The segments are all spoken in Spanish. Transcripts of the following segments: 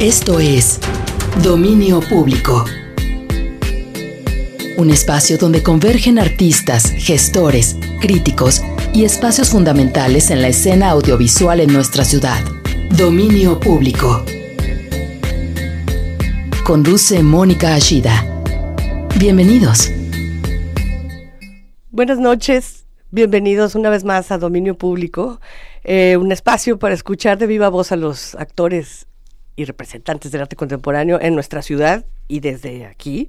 Esto es Dominio Público. Un espacio donde convergen artistas, gestores, críticos y espacios fundamentales en la escena audiovisual en nuestra ciudad. Dominio Público. Conduce Mónica Ashida. Bienvenidos. Buenas noches, bienvenidos una vez más a Dominio Público, eh, un espacio para escuchar de viva voz a los actores y representantes del arte contemporáneo en nuestra ciudad y desde aquí.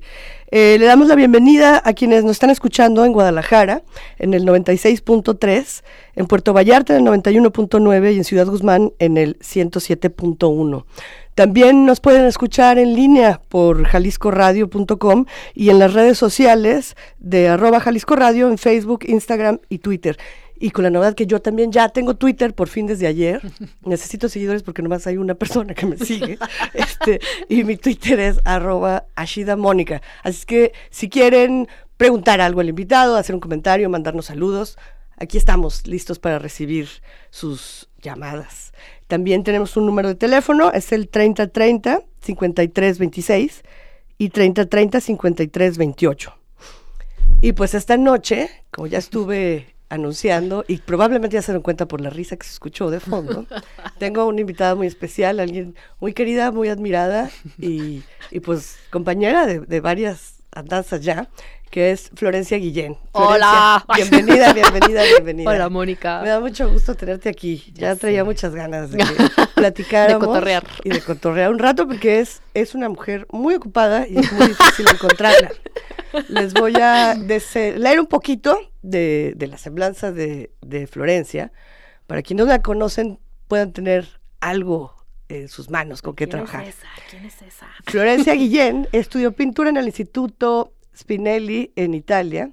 Eh, le damos la bienvenida a quienes nos están escuchando en Guadalajara, en el 96.3, en Puerto Vallarta en el 91.9 y en Ciudad Guzmán en el 107.1. También nos pueden escuchar en línea por jaliscoradio.com y en las redes sociales de arroba Jalisco Radio en Facebook, Instagram y Twitter. Y con la novedad que yo también ya tengo Twitter por fin desde ayer. Necesito seguidores porque nomás hay una persona que me sigue. este, y mi Twitter es arroba Ashida Mónica. Así que si quieren preguntar algo al invitado, hacer un comentario, mandarnos saludos, aquí estamos listos para recibir sus llamadas. También tenemos un número de teléfono, es el 3030-5326 y 3030-5328. Y pues esta noche, como ya estuve anunciando, y probablemente ya se dan cuenta por la risa que se escuchó de fondo, tengo una invitada muy especial, alguien muy querida, muy admirada y, y pues compañera de, de varias andanzas ya, que es Florencia Guillén. Hola. Bienvenida, bienvenida, bienvenida. Hola, Mónica. Me da mucho gusto tenerte aquí. Ya, traía muchas ganas de platicáramos. de cotorrear. Y de cotorrear un rato porque es, es una mujer muy ocupada y es muy difícil encontrarla. Les voy a leer un poquito de, de la semblanza de, de Florencia para quienes no la conocen puedan tener algo en sus manos con qué ¿Quién trabajar. Es esa? ¿Quién es esa? Florencia Guillén estudió pintura en el Instituto Spinelli en Italia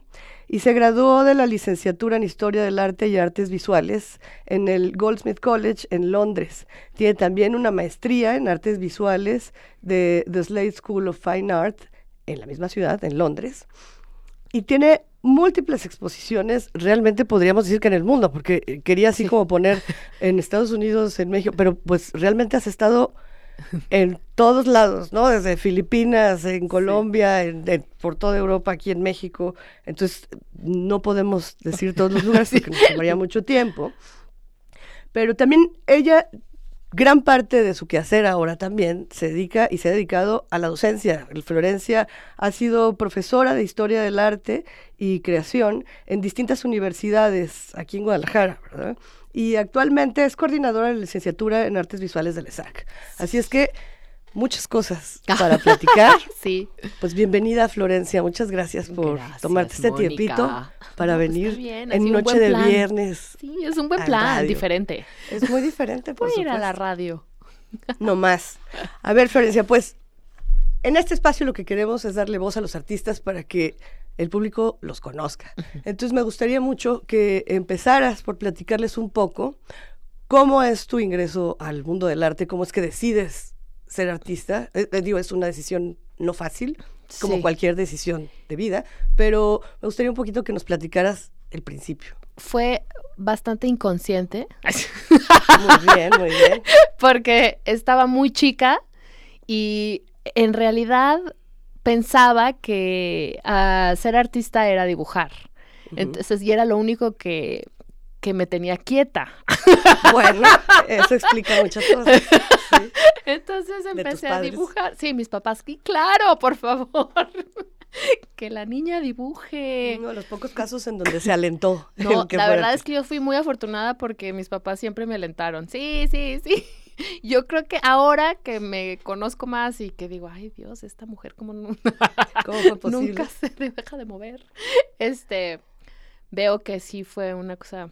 y se graduó de la licenciatura en Historia del Arte y Artes Visuales en el Goldsmith College en Londres. Tiene también una maestría en Artes Visuales de The Slade School of Fine Art en la misma ciudad, en Londres. Y tiene múltiples exposiciones, realmente podríamos decir que en el mundo, porque eh, quería así como poner en Estados Unidos, en México, pero pues realmente has estado en todos lados, ¿no? Desde Filipinas, en Colombia, en, en, por toda Europa, aquí en México. Entonces, no podemos decir todos los lugares porque nos tomaría mucho tiempo. Pero también ella, gran parte de su quehacer ahora también, se dedica y se ha dedicado a la docencia. Florencia ha sido profesora de Historia del Arte y Creación en distintas universidades aquí en Guadalajara, ¿verdad? y actualmente es coordinadora de la licenciatura en artes visuales del ESAC. Así es que muchas cosas para platicar. sí. Pues bienvenida Florencia, muchas gracias por gracias, tomarte este Mónica. tiempito para No, venir bien, en noche de viernes. Sí, es un buen plan, radio. diferente. Es muy diferente, por Voy ir a la radio. No más. A ver, Florencia, pues en este espacio lo que queremos es darle voz a los artistas para que el público los conozca. Entonces me gustaría mucho que empezaras por platicarles un poco cómo es tu ingreso al mundo del arte, cómo es que decides ser artista. Eh, eh, digo, es una decisión no fácil, como Sí. cualquier decisión de vida, pero me gustaría un poquito que nos platicaras el principio. Fue bastante inconsciente Muy bien, muy bien. porque estaba muy chica y en realidad pensaba que ah, ser artista era dibujar. Entonces, y era lo único que, que me tenía quieta. Bueno, eso explica muchas cosas. Sí. Entonces empecé a dibujar. Sí, mis papás, sí, claro, por favor. que la niña dibuje. Uno de los pocos casos en donde se alentó. No, la verdad es que yo fui muy afortunada porque mis papás siempre me alentaron. Sí, sí, sí. Yo creo que ahora que me conozco más y que digo, ay Dios, esta mujer como no- ¿Cómo fue posible? nunca se deja de mover. Este, veo que sí fue una cosa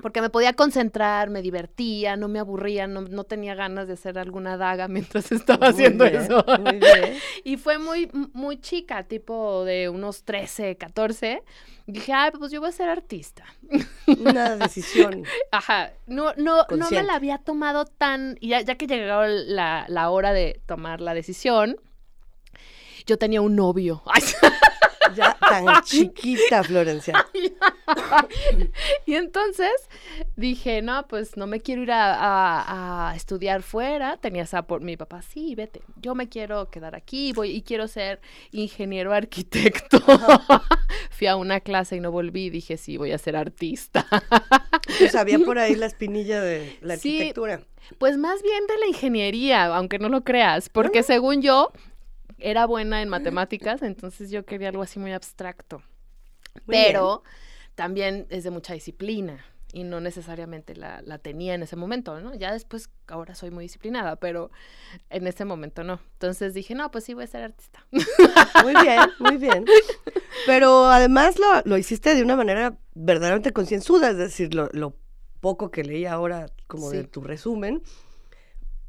porque me podía concentrar, me divertía, no me aburría, no, no tenía ganas de hacer alguna daga mientras estaba Muy haciendo bien, eso. Muy bien. Y fue muy, muy chica, tipo de unos 13, 14. Dije, ay, pues yo voy a ser artista. Una decisión. Ajá, no, no, no me la había tomado tan, y ya, ya que llegó la, la hora de tomar la decisión, yo tenía un novio. Ay, Ya tan chiquita, Florencia. y entonces dije, no, pues no me quiero ir a, a, estudiar fuera. Tenía esa por mi papá, sí, vete. Yo me quiero quedar aquí voy, y quiero ser ingeniero arquitecto. Fui a una clase y no volví. Dije, sí, voy a ser artista. pues había por ahí la espinilla de la arquitectura. pues más bien de la ingeniería, aunque no lo creas, porque ah. según yo era buena en matemáticas, entonces yo quería algo así muy abstracto. Pero también es de mucha disciplina y no necesariamente la, la, tenía en ese momento, ¿no? Ya después, ahora soy muy disciplinada, pero en ese momento no. Entonces dije, no, pues sí, voy a ser artista. Muy bien, muy bien. Pero además lo, lo hiciste de una manera verdaderamente concienzuda, es decir, lo, lo poco que leí ahora como de tu resumen,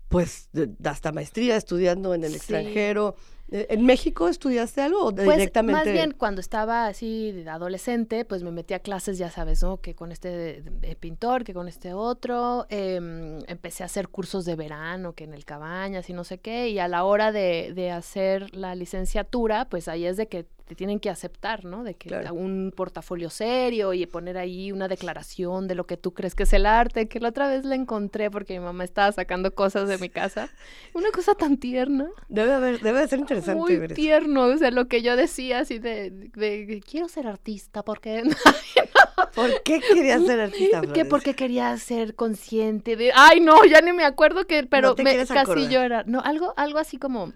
pues hasta maestría estudiando en el extranjero, ¿En México estudiaste algo o pues, directamente? Más bien, cuando estaba así de adolescente, pues me metí a clases, ya sabes, ¿no? Que con este pintor, que con este otro. Em, empecé a hacer cursos de verano, que en el Cabañas y no sé qué. Y a la hora de, de hacer la licenciatura, pues ahí es de que te tienen que aceptar, ¿no? De que un portafolio serio y poner ahí una declaración de lo que tú crees que es el arte, que la otra vez la encontré porque mi mamá estaba sacando cosas de mi casa. Una cosa tan tierna. Debe haber, debe de ser interesante. Muy tierno, o sea, lo que yo decía así de, de, quiero ser artista porque... ¿Por qué quería ser artista? Que porque quería ser consciente de... Ay, no, ya ni me acuerdo que, pero me, casi yo era... No, algo, algo así como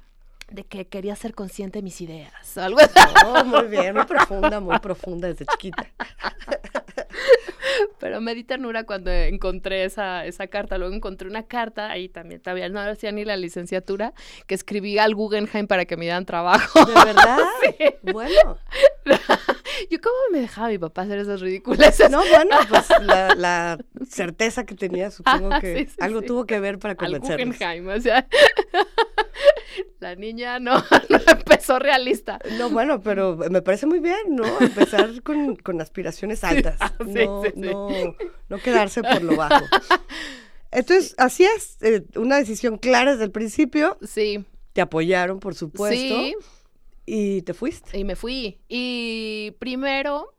de que quería ser consciente de mis ideas. Algo oh, muy bien, muy profunda, muy profunda desde chiquita. Pero me di ternura cuando encontré esa, esa carta. Luego encontré una carta, ahí también todavía no hacía ni la licenciatura, que escribí al Guggenheim para que me dieran trabajo. ¿De verdad? Bueno. Yo cómo me dejaba mi papá hacer esas ridículas. No, bueno, pues la, certeza que tenía, supongo que algo tuvo que ver para convencerme. Al o sea la niña no, empezó realista. No, bueno, pero me parece muy bien, ¿no? Empezar con, aspiraciones altas. Ah, no, no, no quedarse por lo bajo. Entonces, así es, eh, una decisión clara desde el principio. Sí. Te apoyaron, por supuesto. Sí. Y te fuiste. Y me fui. Y primero,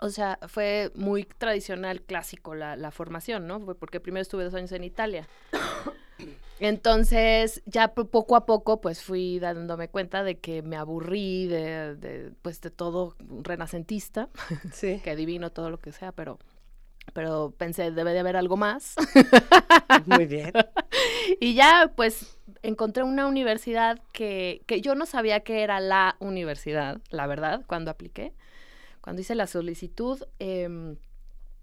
o sea, fue muy tradicional, clásico la, la formación, ¿no? Porque primero estuve dos años en Italia. Entonces, ya poco a poco, pues fui dándome cuenta de que me aburrí de, de pues, de todo renacentista, sí. que adivino todo lo que sea, pero, pero pensé, debe de haber algo más. Muy bien. y ya, pues, encontré una universidad que, que yo no sabía que era la universidad, la verdad, cuando apliqué. Cuando hice la solicitud, eh,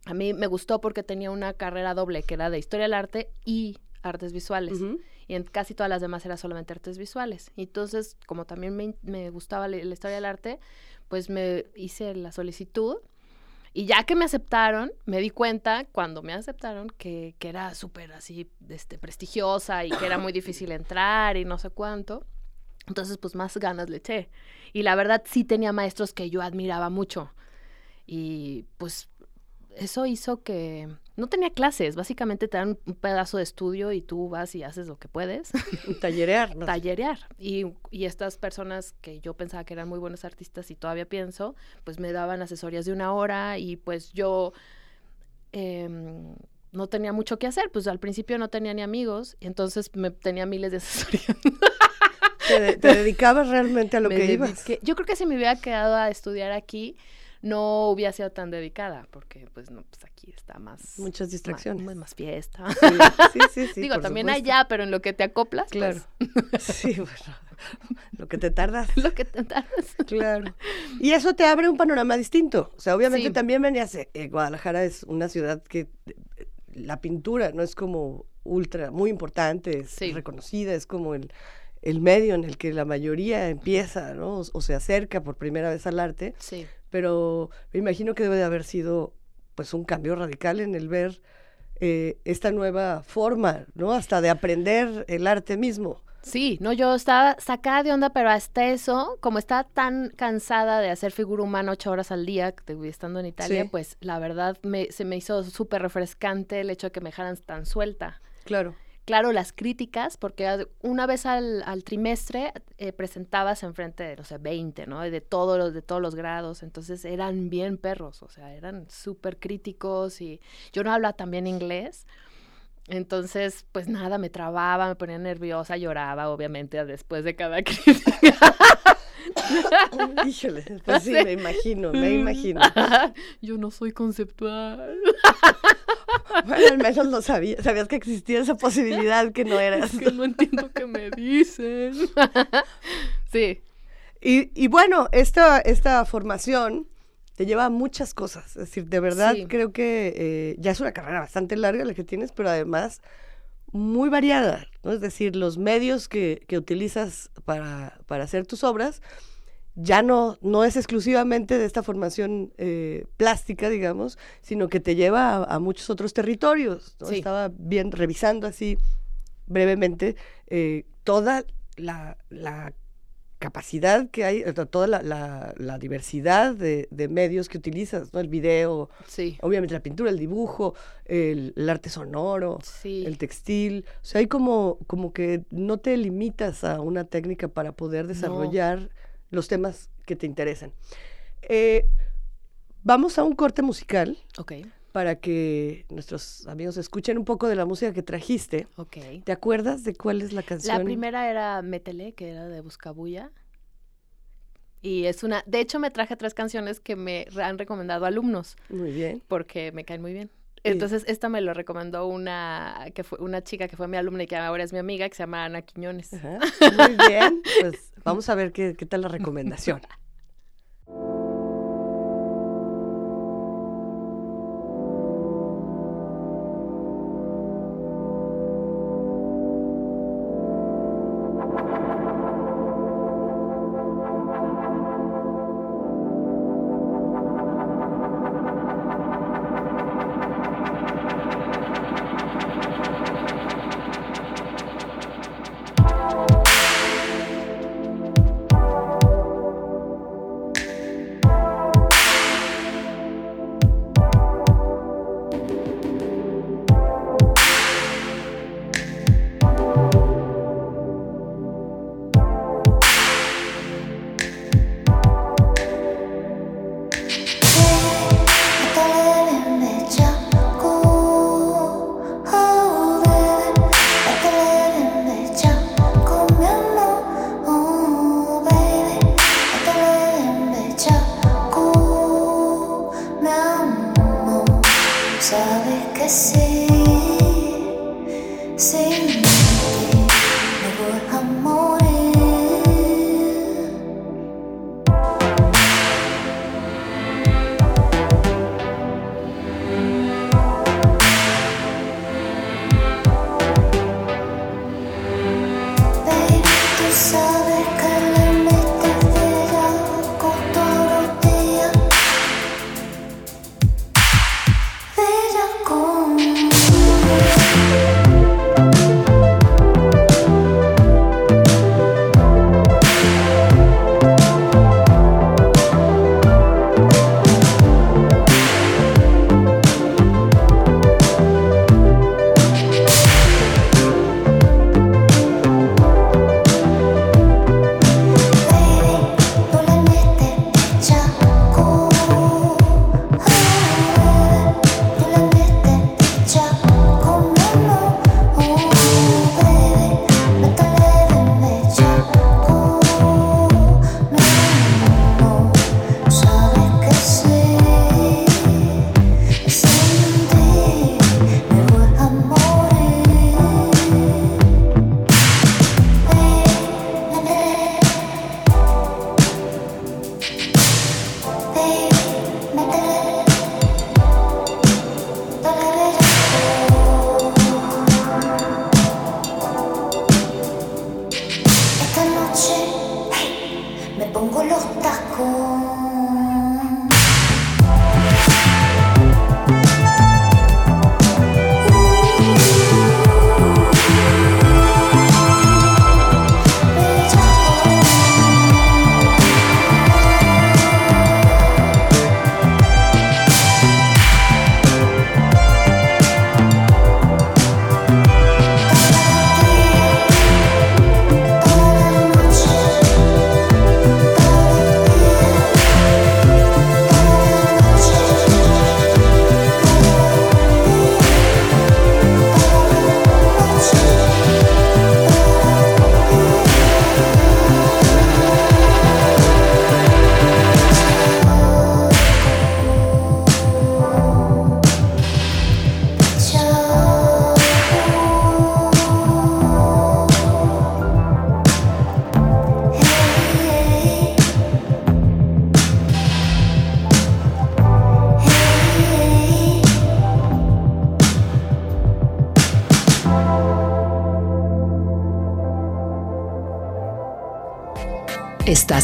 a mí me gustó porque tenía una carrera doble, que era de Historia del Arte y artes visuales. Y en casi todas las demás era solamente artes visuales. Entonces, como también me, gustaba la, historia del arte, pues me hice la solicitud. Y ya que me aceptaron, me di cuenta cuando me aceptaron que, que era súper así este, prestigiosa y que era muy difícil entrar y no sé cuánto. Entonces, pues más ganas le eché. Y la verdad sí tenía maestros que yo admiraba mucho. Y pues eso hizo que no tenía clases, básicamente te dan un pedazo de estudio y tú vas y haces lo que puedes. Tallerear. ¿no? Tallerear. Y, y, estas personas que yo pensaba que eran muy buenos artistas y todavía pienso, pues me daban asesorías de una hora y pues yo em, no tenía mucho que hacer, pues al principio no tenía ni amigos, y entonces me tenía miles de asesorías. ¿Te, dedicabas realmente a lo que ibas? yo creo que si me hubiera quedado a estudiar aquí, no hubiera sido tan dedicada, porque pues no, pues aquí está más... Muchas distracciones. Más, más fiesta. Sí, sí, sí. Digo, también allá, pero en lo que te acoplas. Pues. Claro. Sí, bueno. Lo que te tardas. Lo que te tardas. Claro. Y eso te abre un panorama distinto. O sea, obviamente también venías, eh, Guadalajara es una ciudad que eh, la pintura no es como ultra, muy importante, es reconocida, es como el, el medio en el que la mayoría empieza, ¿no? O, se acerca por primera vez al arte. Sí. Pero me imagino que debe de haber sido pues un cambio radical en el ver eh, esta nueva forma, ¿no? Hasta de aprender el arte mismo. Sí, no, yo estaba sacada de onda, pero hasta eso, como estaba tan cansada de hacer figura humana ocho horas al día, estando en Italia, pues la verdad me, se me hizo súper refrescante el hecho de que me dejaran tan suelta. Claro claro, las críticas, porque una vez al, trimestre eh, presentabas enfrente de, no sé, 20, ¿no? De todos los, de todos los grados, entonces eran bien perros, o sea, eran súper críticos y yo no hablaba también inglés. Entonces, pues nada, me trababa, me ponía nerviosa, lloraba, obviamente, después de cada crítica. Híjole, pues sí, me imagino, me imagino. Yo no soy conceptual. Bueno, al menos lo sabías, sabías que existía esa posibilidad que no eras. Es que no entiendo qué me dicen. Sí. Y, y bueno, esta, esta formación te lleva a muchas cosas. Es decir, de verdad creo que eh, ya es una carrera bastante larga la que tienes, pero además muy variada. ¿no? Es decir, los medios que, que utilizas para, para, hacer tus obras ya no, no es exclusivamente de esta formación eh, plástica, digamos, sino que te lleva a, muchos otros territorios. Estaba bien revisando así brevemente eh, toda la, la capacidad que hay, toda la, diversidad de, medios que utilizas, ¿no? El video, obviamente la pintura, el dibujo, el, arte sonoro, el textil. O sea, hay como, como que no te limitas a una técnica para poder desarrollar los temas que te interesan. Eh, vamos a un corte musical. Para que nuestros amigos escuchen un poco de la música que trajiste. ¿Te acuerdas de cuál es la canción? La primera era Métele, que era de Buscabulla. Y es una, de hecho me traje tres canciones que me han recomendado alumnos. Muy bien. Porque me caen muy bien. Entonces, esta me lo recomendó una que fue una chica que fue mi alumna y que ahora es mi amiga, que se llama Ana Quiñones. Muy bien. Pues vamos a ver qué, qué tal la recomendación.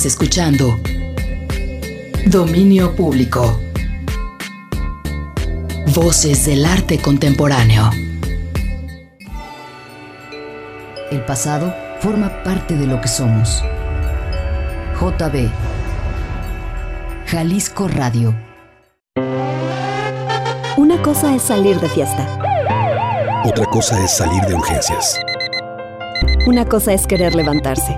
Estás escuchando Dominio Público. Voces del arte contemporáneo. El pasado forma parte de lo que somos. JB. Jalisco Radio. Una cosa es salir de fiesta. Otra cosa es salir de urgencias. Una cosa es querer levantarse.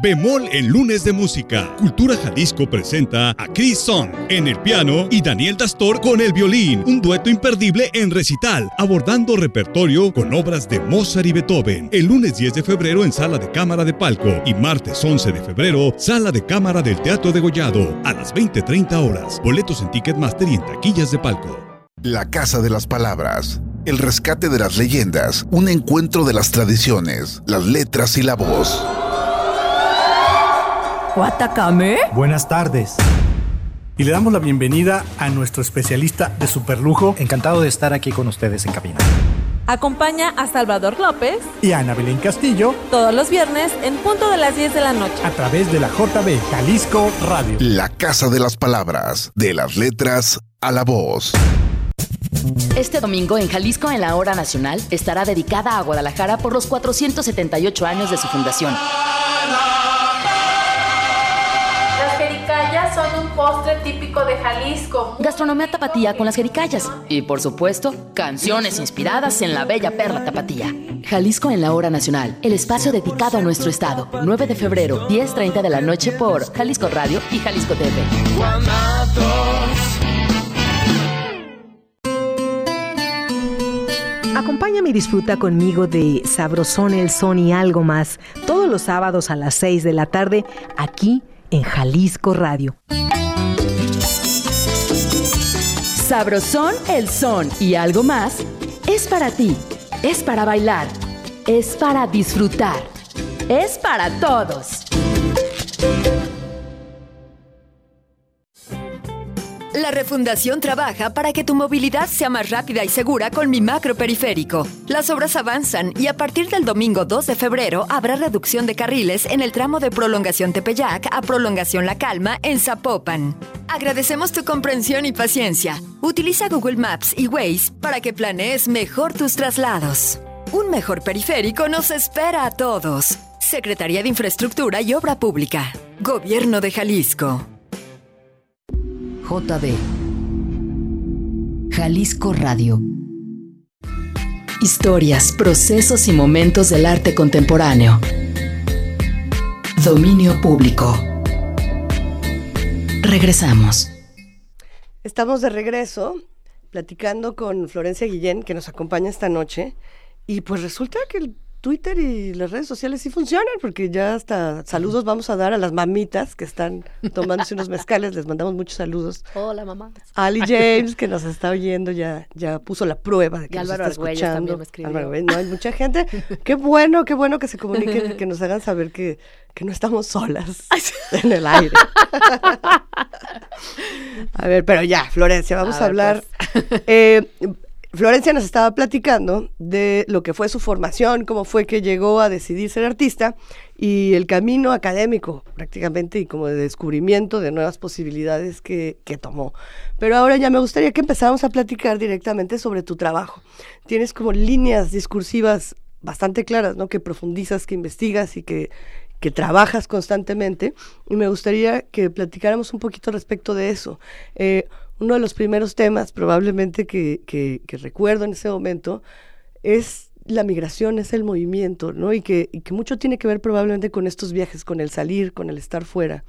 Bemol en lunes de música. Cultura Jalisco presenta a Chris Song en el piano y Daniel Dastor con el violín. Un dueto imperdible en recital, abordando repertorio con obras de Mozart y Beethoven. El lunes 10 de febrero en Sala de Cámara de Palco y martes 11 de febrero, Sala de Cámara del Teatro de Gollado a las 20:30 horas. Boletos en Ticketmaster y en taquillas de palco. La Casa de las Palabras. El rescate de las leyendas. Un encuentro de las tradiciones, las letras y la voz. ¿Guatacame? Buenas tardes. Y le damos la bienvenida a nuestro especialista de superlujo. Encantado de estar aquí con ustedes en cabina. Acompaña a Salvador López y a Ana Belén Castillo todos los viernes en punto de las 10 de la noche a través de la JB Jalisco Radio. La Casa de las Palabras, de las letras a la voz. Este domingo en Jalisco en la Hora Nacional estará dedicada a Guadalajara por los 478 años de su fundación. Son un postre típico de Jalisco. Gastronomía tapatía con las jericayas. Y por supuesto, canciones inspiradas en la bella perla tapatía. Jalisco en la hora nacional. El espacio dedicado a nuestro estado. 9 de febrero, 10.30 de la noche por Jalisco Radio y Jalisco TV. Acompáñame y disfruta conmigo de Sabrosón el Son y algo más todos los sábados a las 6 de la tarde aquí en Jalisco Radio. Sabrosón el son y algo más es para ti, es para bailar, es para disfrutar, es para todos. La refundación trabaja para que tu movilidad sea más rápida y segura con mi macro periférico. Las obras avanzan y a partir del domingo 2 de febrero habrá reducción de carriles en el tramo de prolongación Tepeyac a prolongación La Calma en Zapopan. Agradecemos tu comprensión y paciencia. Utiliza Google Maps y Waze para que planees mejor tus traslados. Un mejor periférico nos espera a todos. Secretaría de Infraestructura y Obra Pública. Gobierno de Jalisco. JB. Jalisco Radio. Historias, procesos y momentos del arte contemporáneo. Dominio público. Regresamos. Estamos de regreso platicando con Florencia Guillén, que nos acompaña esta noche. Y pues resulta que el Twitter y las redes sociales sí funcionan, porque ya hasta saludos vamos a dar a las mamitas que están tomándose unos mezcales, les mandamos muchos saludos. Hola, mamá. Ali James, que nos está oyendo, ya, ya puso la prueba de que y nos Álvaro está escuchando. también me. Álvaro, no, hay mucha gente. Qué bueno, qué bueno que se comuniquen, que nos hagan saber que, que no estamos solas en el aire. a ver, pero ya, Florencia, vamos a, A ver, hablar. pues. Eh, Florencia nos estaba platicando de lo que fue su formación, cómo fue que llegó a decidir ser artista y el camino académico prácticamente y como de descubrimiento de nuevas posibilidades que, que tomó. Pero ahora ya me gustaría que empezáramos a platicar directamente sobre tu trabajo. Tienes como líneas discursivas bastante claras, ¿no? Que profundizas, que investigas y que, que trabajas constantemente. Y me gustaría que platicáramos un poquito respecto de eso. Eh, uno de los primeros temas probablemente que, que, que recuerdo en ese momento es la migración, es el movimiento, ¿no? Y que, y que mucho tiene que ver probablemente con estos viajes, con el salir, con el estar fuera.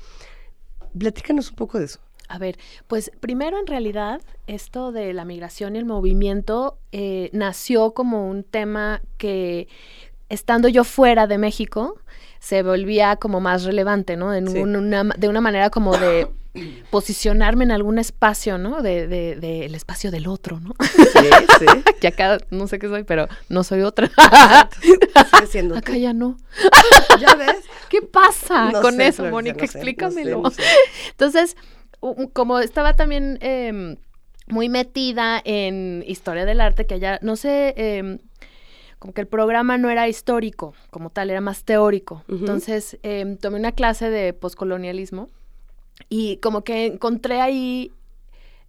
Platícanos un poco de eso. A ver, pues primero en realidad esto de la migración y el movimiento eh, nació como un tema que estando yo fuera de México, se volvía como más relevante, ¿no? En Sí. una, de una manera como de posicionarme en algún espacio, ¿no? De, de, de el espacio del otro, ¿no? Sí, sí. que acá no sé qué soy, pero no soy otra. Siendo acá tú. ya no. ¿Ya ves? ¿Qué pasa No con sé, eso, Mónica? no sé, Explícamelo. no sé. Entonces, como estaba también em, muy metida en historia del arte, que allá, no sé, em, como que el programa no era histórico como tal, era más teórico. Ujú. Entonces, em, tomé una clase de poscolonialismo y como que encontré ahí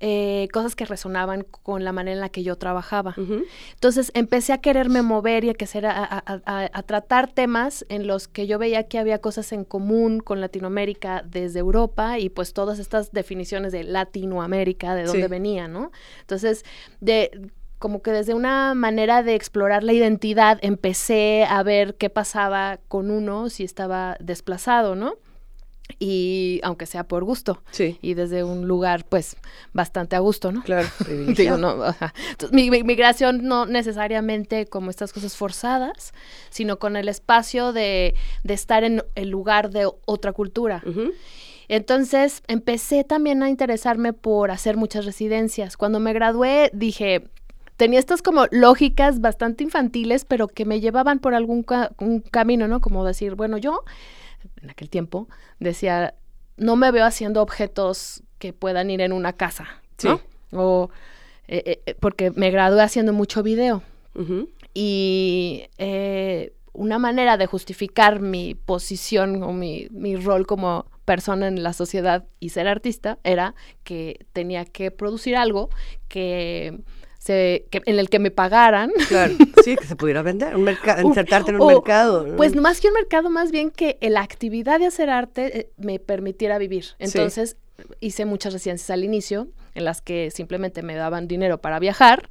eh, cosas que resonaban con la manera en la que yo trabajaba. Entonces empecé a quererme mover y a, que ser- a, a- a- a tratar temas en los que yo veía que había cosas en común con Latinoamérica desde Europa y pues todas estas definiciones de Latinoamérica, de dónde Sí. venía, ¿no? Entonces, de como que desde una manera de explorar la identidad empecé a ver qué pasaba con uno si estaba desplazado, ¿no? Y aunque sea por gusto. Sí. Y desde un lugar, pues, bastante a gusto, ¿no? Claro, Digo, no, ajá. Entonces, mi, mi- migración no necesariamente como estas cosas forzadas, sino con el espacio de, de estar en el lugar de otra cultura. Entonces empecé también a interesarme por hacer muchas residencias. Cuando me gradué dije, tenía estas como lógicas bastante infantiles, pero que me llevaban por algún ca- un camino, ¿no? Como decir, bueno, yo en aquel tiempo decía, no me veo haciendo objetos que puedan ir en una casa, ¿no? O eh, eh, eh, porque me gradué haciendo mucho video. Y eh, una manera de justificar mi posición o mi, mi rol como persona en la sociedad y ser artista era que tenía que producir algo que se, que, en el que me pagaran. Claro, sí, que se pudiera vender, un insertarte en un o, mercado. ¿no? Pues más que un mercado, más bien que la actividad de hacer arte eh, me permitiera vivir. Entonces hice muchas residencias al inicio en las que simplemente me daban dinero para viajar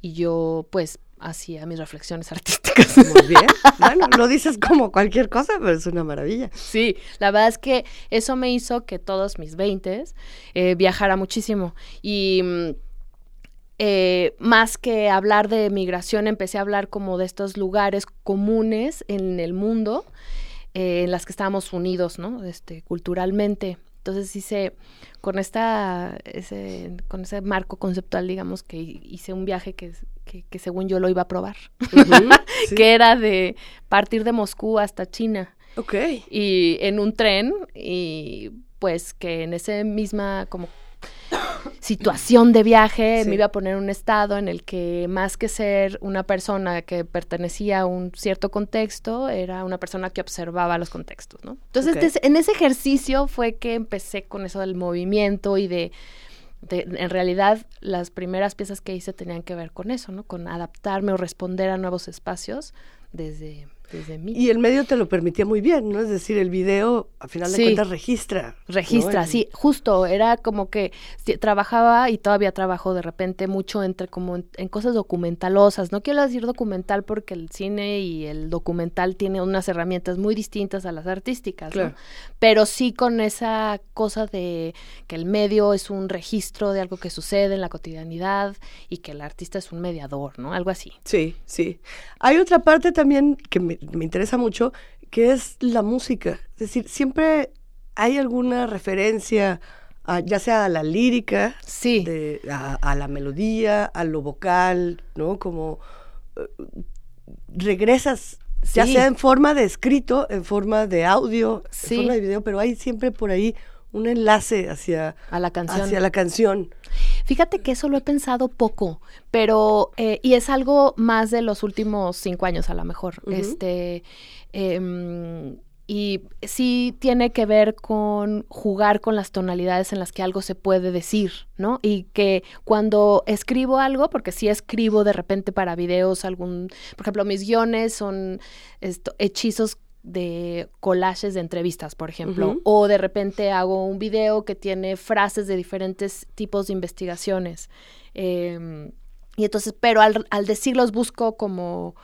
y yo pues hacía mis reflexiones artísticas. Muy bien. Bueno, lo dices como cualquier cosa, pero es una maravilla. Sí, la verdad es que eso me hizo que todos mis veintes eh, viajara muchísimo y mm, eh, más que hablar de migración empecé a hablar como de estos lugares comunes en el mundo eh, en las que estábamos unidos, ¿no? Este, culturalmente. Entonces hice con esta ese, con ese marco conceptual, digamos, que hice un viaje que, que, que según yo lo iba a probar, sí. que era de partir de Moscú hasta China. Ok. Y en un tren y pues que en esa misma como situación de viaje Sí. me iba a poner un estado en el que más que ser una persona que pertenecía a un cierto contexto, era una persona que observaba los contextos, ¿no? Entonces, en ese ejercicio fue que empecé con eso del movimiento y de, de- en realidad las primeras piezas que hice tenían que ver con eso, ¿no? Con adaptarme o responder a nuevos espacios desde, desde mí. Y el medio te lo permitía muy bien, ¿no? Es decir, el video, a final de Sí. cuentas, registra. Registra, sí, justo, era como que trabajaba y todavía trabajo de repente mucho entre como en, en cosas documentalosas. No quiero decir documental porque el cine y el documental tiene unas herramientas muy distintas a las artísticas, ¿no? Pero sí con esa cosa de que el medio es un registro de algo que sucede en la cotidianidad y que el artista es un mediador, ¿no? Algo así. Sí, sí. Hay otra parte también que me, me interesa mucho, que es la música. Es decir, siempre hay alguna referencia, a- ya sea a la lírica, sí. de- a, a la melodía, a lo vocal, ¿no? Como eh, regresas, ya sea en forma de escrito, en forma de audio, Sí. en forma de video, pero hay siempre por ahí un enlace hacia, A la canción. hacia la canción. Fíjate que eso lo he pensado poco, pero eh, y es algo más de los últimos cinco años a lo mejor. Este em, y sí tiene que ver con jugar con las tonalidades en las que algo se puede decir, ¿no? Y que cuando escribo algo, porque sí escribo de repente para videos, algún, por ejemplo, mis guiones son esto, hechizos de collages de entrevistas, por ejemplo, o de repente hago un video que tiene frases de diferentes tipos de investigaciones. Em, y entonces, pero al, al decirlos busco como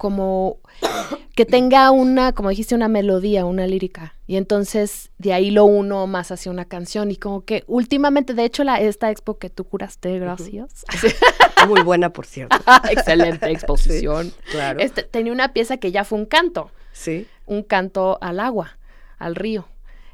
como que tenga una, como dijiste, una melodía, una lírica. Y entonces de ahí lo uno más hacia una canción. Y como que últimamente, de hecho, la, esta expo que tú curaste, gracias. Muy buena, por cierto. Excelente exposición. claro. Este, tenía una pieza que ya fue un canto. Sí. Un canto al agua, al río.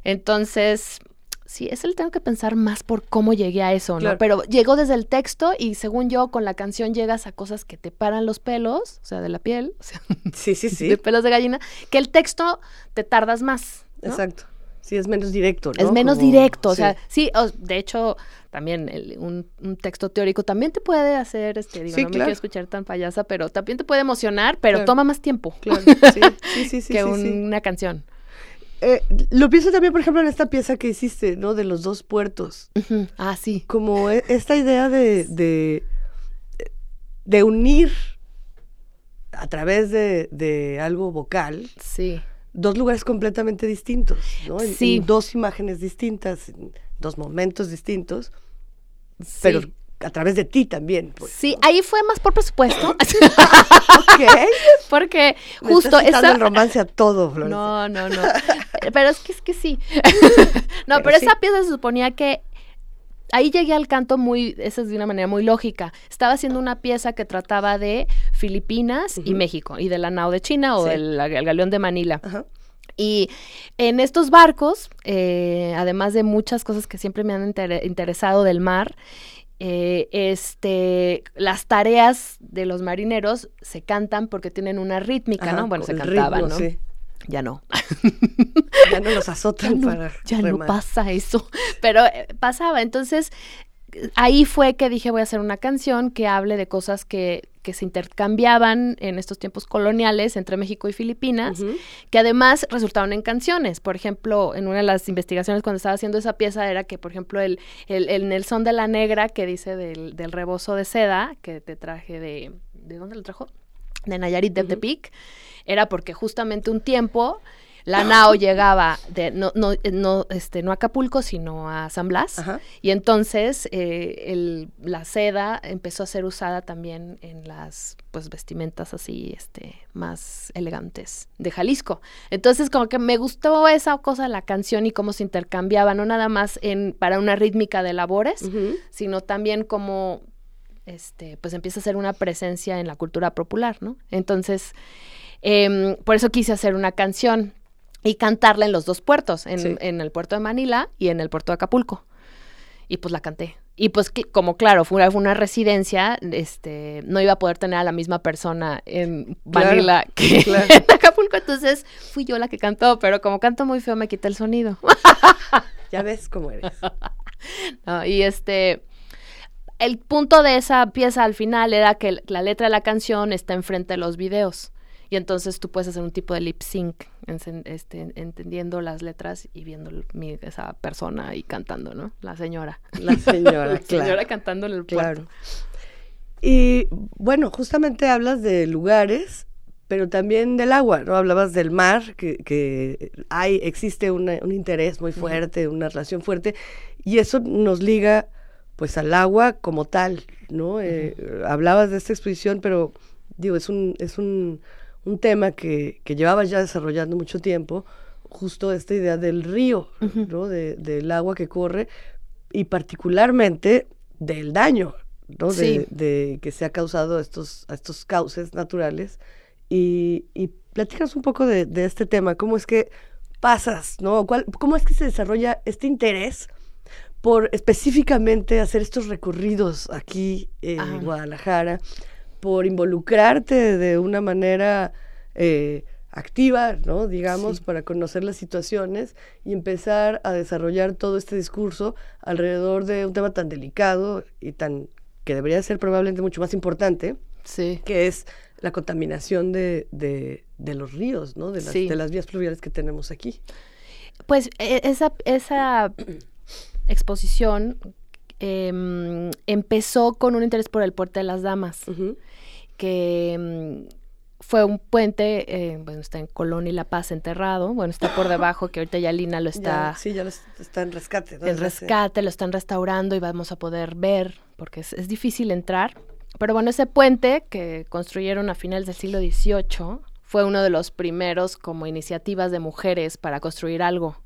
Entonces, sí, es el tengo que pensar más por cómo llegué a eso, ¿no? Claro. Pero llegó desde el texto y según yo con la canción llegas a cosas que te paran los pelos, o sea, de la piel, o sea, Sí, sí, sí. de pelos de gallina, que el texto te tardas más. ¿no? Exacto. Sí, es menos directo, ¿no? Es menos Como- directo, o sí. sea, sí, de hecho, también el- un, un texto teórico también te puede hacer, este, digo, Sí, no me quiero escuchar tan payasa, pero también te puede emocionar, pero Claro. toma más tiempo Claro, sí, sí, sí, sí, que un- una canción. Eh, lo pienso también, por ejemplo, en esta pieza que hiciste, ¿no? De los dos puertos. Ah, sí. Como e- esta idea de, de, de unir a través de, de algo vocal Sí. Dos lugares completamente distintos, ¿no? En, Sí. en dos imágenes distintas, en dos momentos distintos, pero a través de ti también. Pues. Sí, ahí fue más por presupuesto. Ok. Porque Me justo estás esa... el romance a todo, Florencia. No, no, no. pero es que es que sí. no, Pero pero, sí. esa pieza se suponía que ahí llegué al canto muy, esa es de una manera muy lógica. Estaba haciendo una pieza que trataba de Filipinas y México, y de la nao de China o Sí. del el galeón de Manila. Ajá. Y en estos barcos, eh, además de muchas cosas que siempre me han inter- interesado del mar, eh, este, las tareas de los marineros se cantan porque tienen una rítmica, Ajá, ¿no? Bueno, se cantaban, ritmo, ¿no? sí. Ya no. Ya no los ya azotan no, para ya no pasa eso. Pero eh, pasaba. Entonces, ahí fue que dije voy a hacer una canción que hable de cosas que, que se intercambiaban en estos tiempos coloniales entre México y Filipinas, que además resultaron en canciones. Por ejemplo, en una de las investigaciones cuando estaba haciendo esa pieza era que, por ejemplo, el, el, el Nelson de la Negra que dice del, del rebozo de seda, que te traje de... ¿De dónde lo trajo? De Nayarit de Tepic, era porque justamente un tiempo la nao llegaba de no no no este no a Acapulco sino a San Blas Ajá. y entonces eh, el- la seda empezó a ser usada también en las pues vestimentas así este más elegantes de Jalisco entonces como que me gustó esa cosa de la canción y cómo se intercambiaba no nada más en para una rítmica de labores sino también como este, pues empieza a ser una presencia en la cultura popular, ¿no? Entonces, em, por eso quise hacer una canción y cantarla en los dos puertos, en, Sí. en el puerto de Manila y en el puerto de Acapulco. Y pues la canté. Y pues como claro, fue una, fue una residencia, este, no iba a poder tener a la misma persona en Claro, Manila que claro. en Acapulco, entonces fui yo la que cantó, pero como canto muy feo me quité el sonido. Ya ves cómo eres. ¿no? Y este, el punto de esa pieza al final era que la letra de la canción está enfrente de los videos. Y entonces tú puedes hacer un tipo de lip sync, este, entendiendo las letras y viendo mi- esa persona y cantando, ¿no? La señora. La señora, La claro. señora cantando en el puerto. Claro. Y bueno, justamente hablas de lugares, pero también del agua, ¿no? Hablabas del mar, que, que hay, existe una- un interés muy fuerte, una relación fuerte, y eso nos liga pues al agua como tal, ¿no? Eh, Hablabas de esta exposición, pero digo, es un, es un, un tema que, que llevabas ya desarrollando mucho tiempo, justo esta idea del río, ¿no? De- del agua que corre, y particularmente del daño, ¿no? De, de que se ha causado a estos, a estos cauces naturales. Y, y platícanos un poco de, de este tema, cómo es que pasas, ¿no? ¿Cuál, ¿Cómo es que se desarrolla este interés por específicamente hacer estos recorridos aquí en Ajá. Guadalajara, por involucrarte de una manera eh, activa, ¿no? Digamos, Sí. para conocer las situaciones y empezar a desarrollar todo este discurso alrededor de un tema tan delicado y tan que debería ser probablemente mucho más importante, Sí. que es la contaminación de, de- de los ríos, ¿no? De las, Sí. de las vías fluviales que tenemos aquí. Pues e- esa, esa exposición em, empezó con un interés por el puente de las damas. Que mm, fue un puente, eh, bueno, está en Colón y La Paz enterrado, bueno, está por debajo, que ahorita ya Lina lo está, Ya, sí, ya los- está en rescate. hace- rescate, lo están restaurando y vamos a poder ver, porque es, es difícil entrar. pero bueno, ese puente que construyeron a finales del siglo XVIII fue uno de los primeros como iniciativas de mujeres para construir algo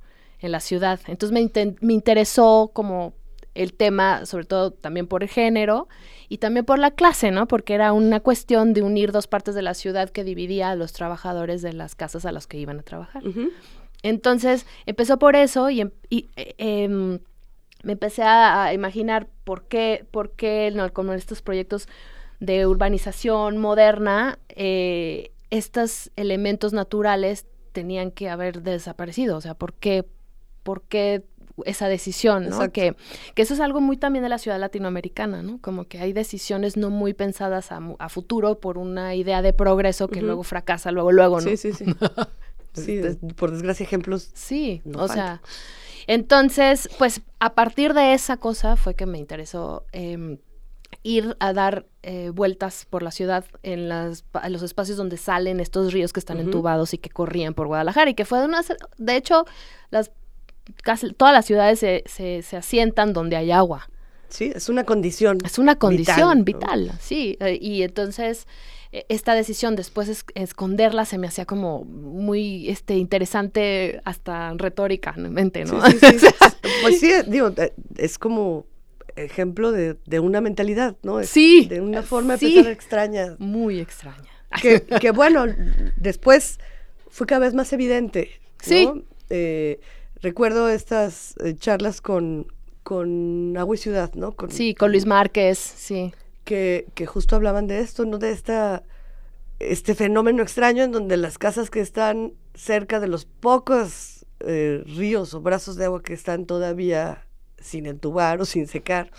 en la ciudad. Entonces me, me interesó como el tema, sobre todo también por el género y también por la clase, ¿no? Porque era una cuestión de unir dos partes de la ciudad que dividía a los trabajadores de las casas a las que iban a trabajar. Entonces empezó por eso y, em, y eh, em, me empecé a, imaginar por qué, por qué no, como estos proyectos de urbanización moderna, eh, estos elementos naturales tenían que haber desaparecido. O sea, ¿por qué, por qué esa decisión, ¿no? Que, que, eso es algo muy también de la ciudad latinoamericana, ¿no? Como que hay decisiones no muy pensadas a, futuro por una idea de progreso que luego fracasa, luego, luego, ¿no? Sí, sí, sí. sí, por desgracia, ejemplos. Sí, o sea. Entonces, pues a partir de esa cosa fue que me interesó em, ir a dar eh, vueltas por la ciudad en, las, los espacios donde salen estos ríos que están entubados y que corrían por Guadalajara y que fue de una... De hecho, las, casi todas las ciudades se, se, asientan donde hay agua. Sí, es una condición. Es una condición vital, sí. Eh, y entonces e, esta decisión después es, esconderla se me hacía como muy este interesante hasta retóricamente, ¿no? Sí, sí, pues sí, digo, eh, es como ejemplo de, de una mentalidad, ¿no? sí. De una forma de pensar extraña. Muy extraña. Que, que, bueno, después fue cada vez más evidente. Sí. Eh, recuerdo estas eh, charlas con, con Agua y Ciudad, ¿no? Con, sí, con Luis Márquez, sí. Que, que justo hablaban de esto, ¿no? De esta este fenómeno extraño en donde las casas que están cerca de los pocos eh, ríos o brazos de agua que están todavía sin entubar o sin secar,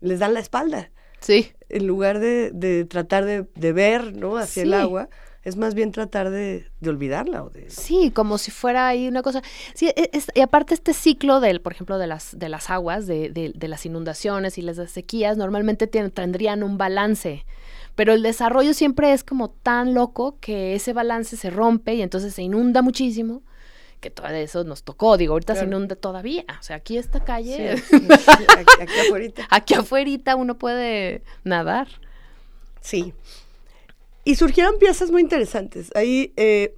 les dan la espalda. Sí. En lugar de, de tratar de, de, ver, ¿no? Hacia el agua, es más bien tratar de, de, olvidarla. O de... Sí, como si fuera ahí una cosa. Sí, e, y aparte este ciclo del, por ejemplo, de las, de las aguas, de, de las inundaciones y las sequías, normalmente tendrían un balance. Pero el desarrollo siempre es como tan loco que ese balance se rompe y entonces se inunda muchísimo que todo eso nos tocó. Digo, ahorita se inunda todavía. O sea, aquí esta calle. aquí, afuera. Aquí afuera uno puede nadar. Sí. Y surgieron piezas muy interesantes. Ahí, eh,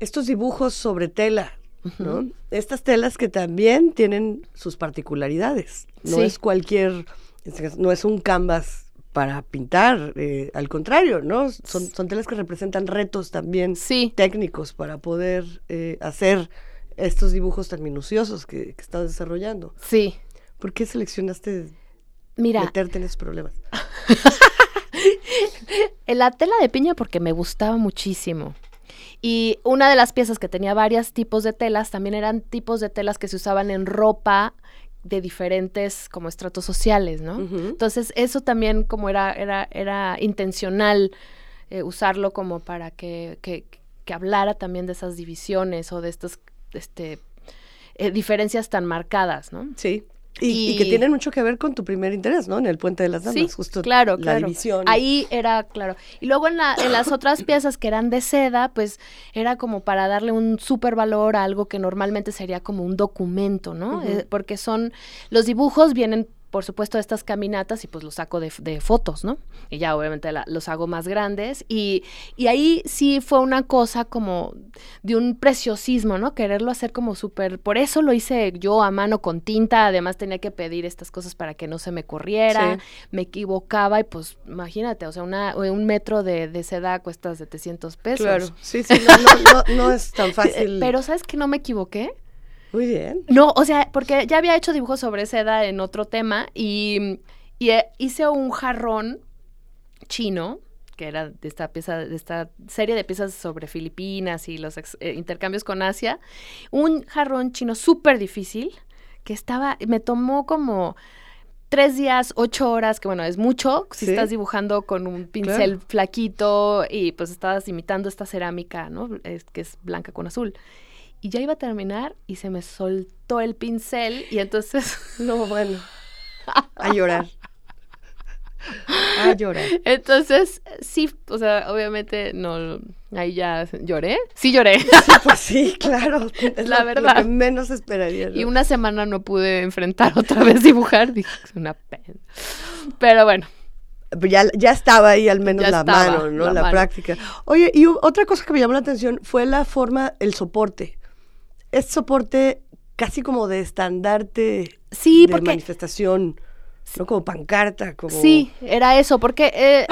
estos dibujos sobre tela, ¿no? Estas telas que también tienen sus particularidades. No es cualquier, no es un canvas para pintar, eh, al contrario, ¿no? Son, son telas que representan retos también técnicos para poder eh, hacer estos dibujos tan minuciosos que, que, estás desarrollando. Sí. ¿Por qué seleccionaste Mira, meterte en esos problemas? la tela de piña porque me gustaba muchísimo. Y una de las piezas que tenía varios tipos de telas también eran tipos de telas que se usaban en ropa de diferentes como estratos sociales, ¿no? Entonces eso también como era, era, era intencional eh, usarlo como para que, que, que, hablara también de esas divisiones o de estas este, eh, diferencias tan marcadas, ¿no? Sí. Y, que tienen mucho que ver con tu primer interés, ¿no? En el Puente de las Damas, sí, justo claro, la división. Ahí era, claro. Y luego en, la, en las otras piezas que eran de seda, pues era como para darle un súper valor a algo que normalmente sería como un documento, ¿no? Eh, porque son, los dibujos vienen por supuesto, estas caminatas y pues los saco de, fotos, ¿no? Y ya obviamente los hago más grandes. Y, y, ahí sí fue una cosa como de un preciosismo, ¿no? Quererlo hacer como súper... Por eso lo hice yo a mano con tinta. Además tenía que pedir estas cosas para que no se me corriera. Me equivocaba y pues imagínate, o sea, una, un metro de, de seda cuesta 700 pesos. Claro, sí, sí, no, no, no es tan fácil. Pero ¿sabes que no me equivoqué? Muy bien. No, o sea, porque ya había hecho dibujos sobre seda en otro tema y, eh, hice un jarrón chino que era de esta pieza, de esta serie de piezas sobre Filipinas y los eh, intercambios con Asia, un jarrón chino súper difícil que estaba, me tomó como tres días, ocho horas, que bueno, es mucho si estás dibujando con un pincel flaquito y pues estabas imitando esta cerámica, ¿no? Es, que es blanca con azul y ya iba a terminar y se me soltó el pincel y entonces... No, bueno. A llorar. A llorar. Entonces, sí, o sea, obviamente no, ahí ya lloré. Sí lloré. Sí, pues sí, claro. Es la verdad. Lo que menos esperaría. Y una semana no pude enfrentar otra vez dibujar. Dije, es una pena. Pero bueno, ya, ya estaba ahí al menos Ya la estaba, mano, ¿no? la práctica. Oye, y otra cosa que me llamó la atención fue la forma, el soporte. Es soporte casi como de estandarte Sí, de porque- manifestación, no como pancarta, como... Sí, era eso, porque eh,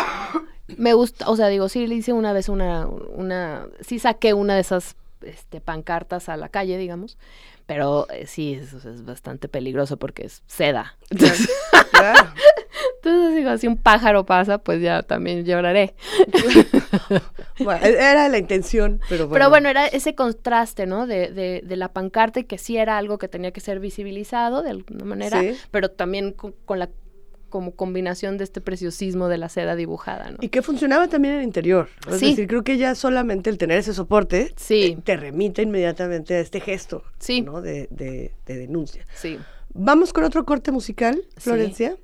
me gusta, o sea, digo, sí le hice una vez una, una, sí saqué una de esas este, pancartas a la calle, digamos, pero eh, sí, es, es bastante peligroso porque es seda. Entonces, entonces, digo, si un pájaro pasa, pues ya también lloraré. Bueno, e- era la intención, pero bueno. Pero bueno, era ese contraste, ¿no? De, de, de la pancarta y que sí era algo que tenía que ser visibilizado de alguna manera, Sí. pero también co- con, la como combinación de este preciosismo de la seda dibujada, ¿no? Y que funcionaba también en el interior. Es Sí. decir, creo que ya solamente el tener ese soporte Sí. te, te remite inmediatamente a este gesto Sí. ¿no? de, de- de denuncia. Sí. Vamos con otro corte musical, Sí. Florencia.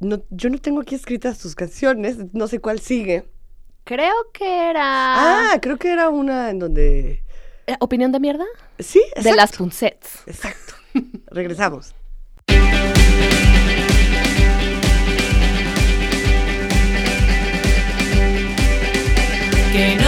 No, yo no tengo aquí escritas tus canciones, no sé cuál sigue. Creo que era... Ah, creo que era una en donde... ¿Eh, ¿Opinión de mierda? Sí, De exacto. las Punsets. Exacto. Regresamos. Que no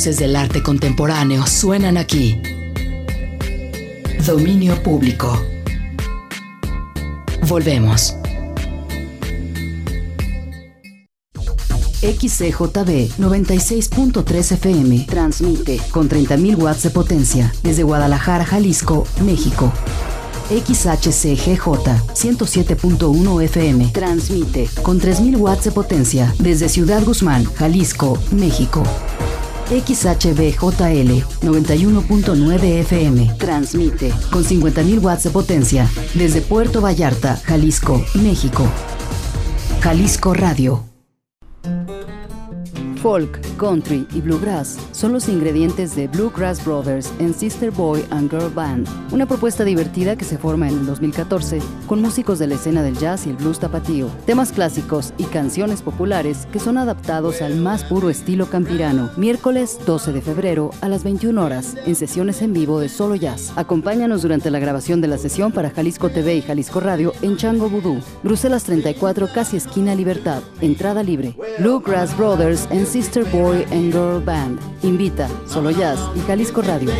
voces del arte contemporáneo suenan aquí. Dominio público. Volvemos. XCJB 96.3 FM transmite con 30.000 watts de potencia desde Guadalajara, Jalisco, México. XHCGJ 107.1 FM transmite con 3.000 watts de potencia desde Ciudad Guzmán, Jalisco, México. XHBJL 91.9 FM transmite con 50.000 watts de potencia desde Puerto Vallarta, Jalisco, México. Jalisco Radio. Folk, country y bluegrass son los ingredientes de Bluegrass Brothers and Sister Boy and Girl Band, una propuesta divertida que se forma en el 2014 con músicos de la escena del jazz y el blues tapatío, temas clásicos y canciones populares que son adaptados al más puro estilo campirano. Miércoles 12 de febrero a las 21 horas en sesiones en vivo de Solo Jazz. Acompáñanos durante la grabación de la sesión para Jalisco TV y Jalisco Radio en Chango Vudú, Bruselas 34, casi esquina Libertad. Entrada libre. Bluegrass Brothers and Sister Boy and Girl Band. Invita Solo Jazz y Jalisco Radio.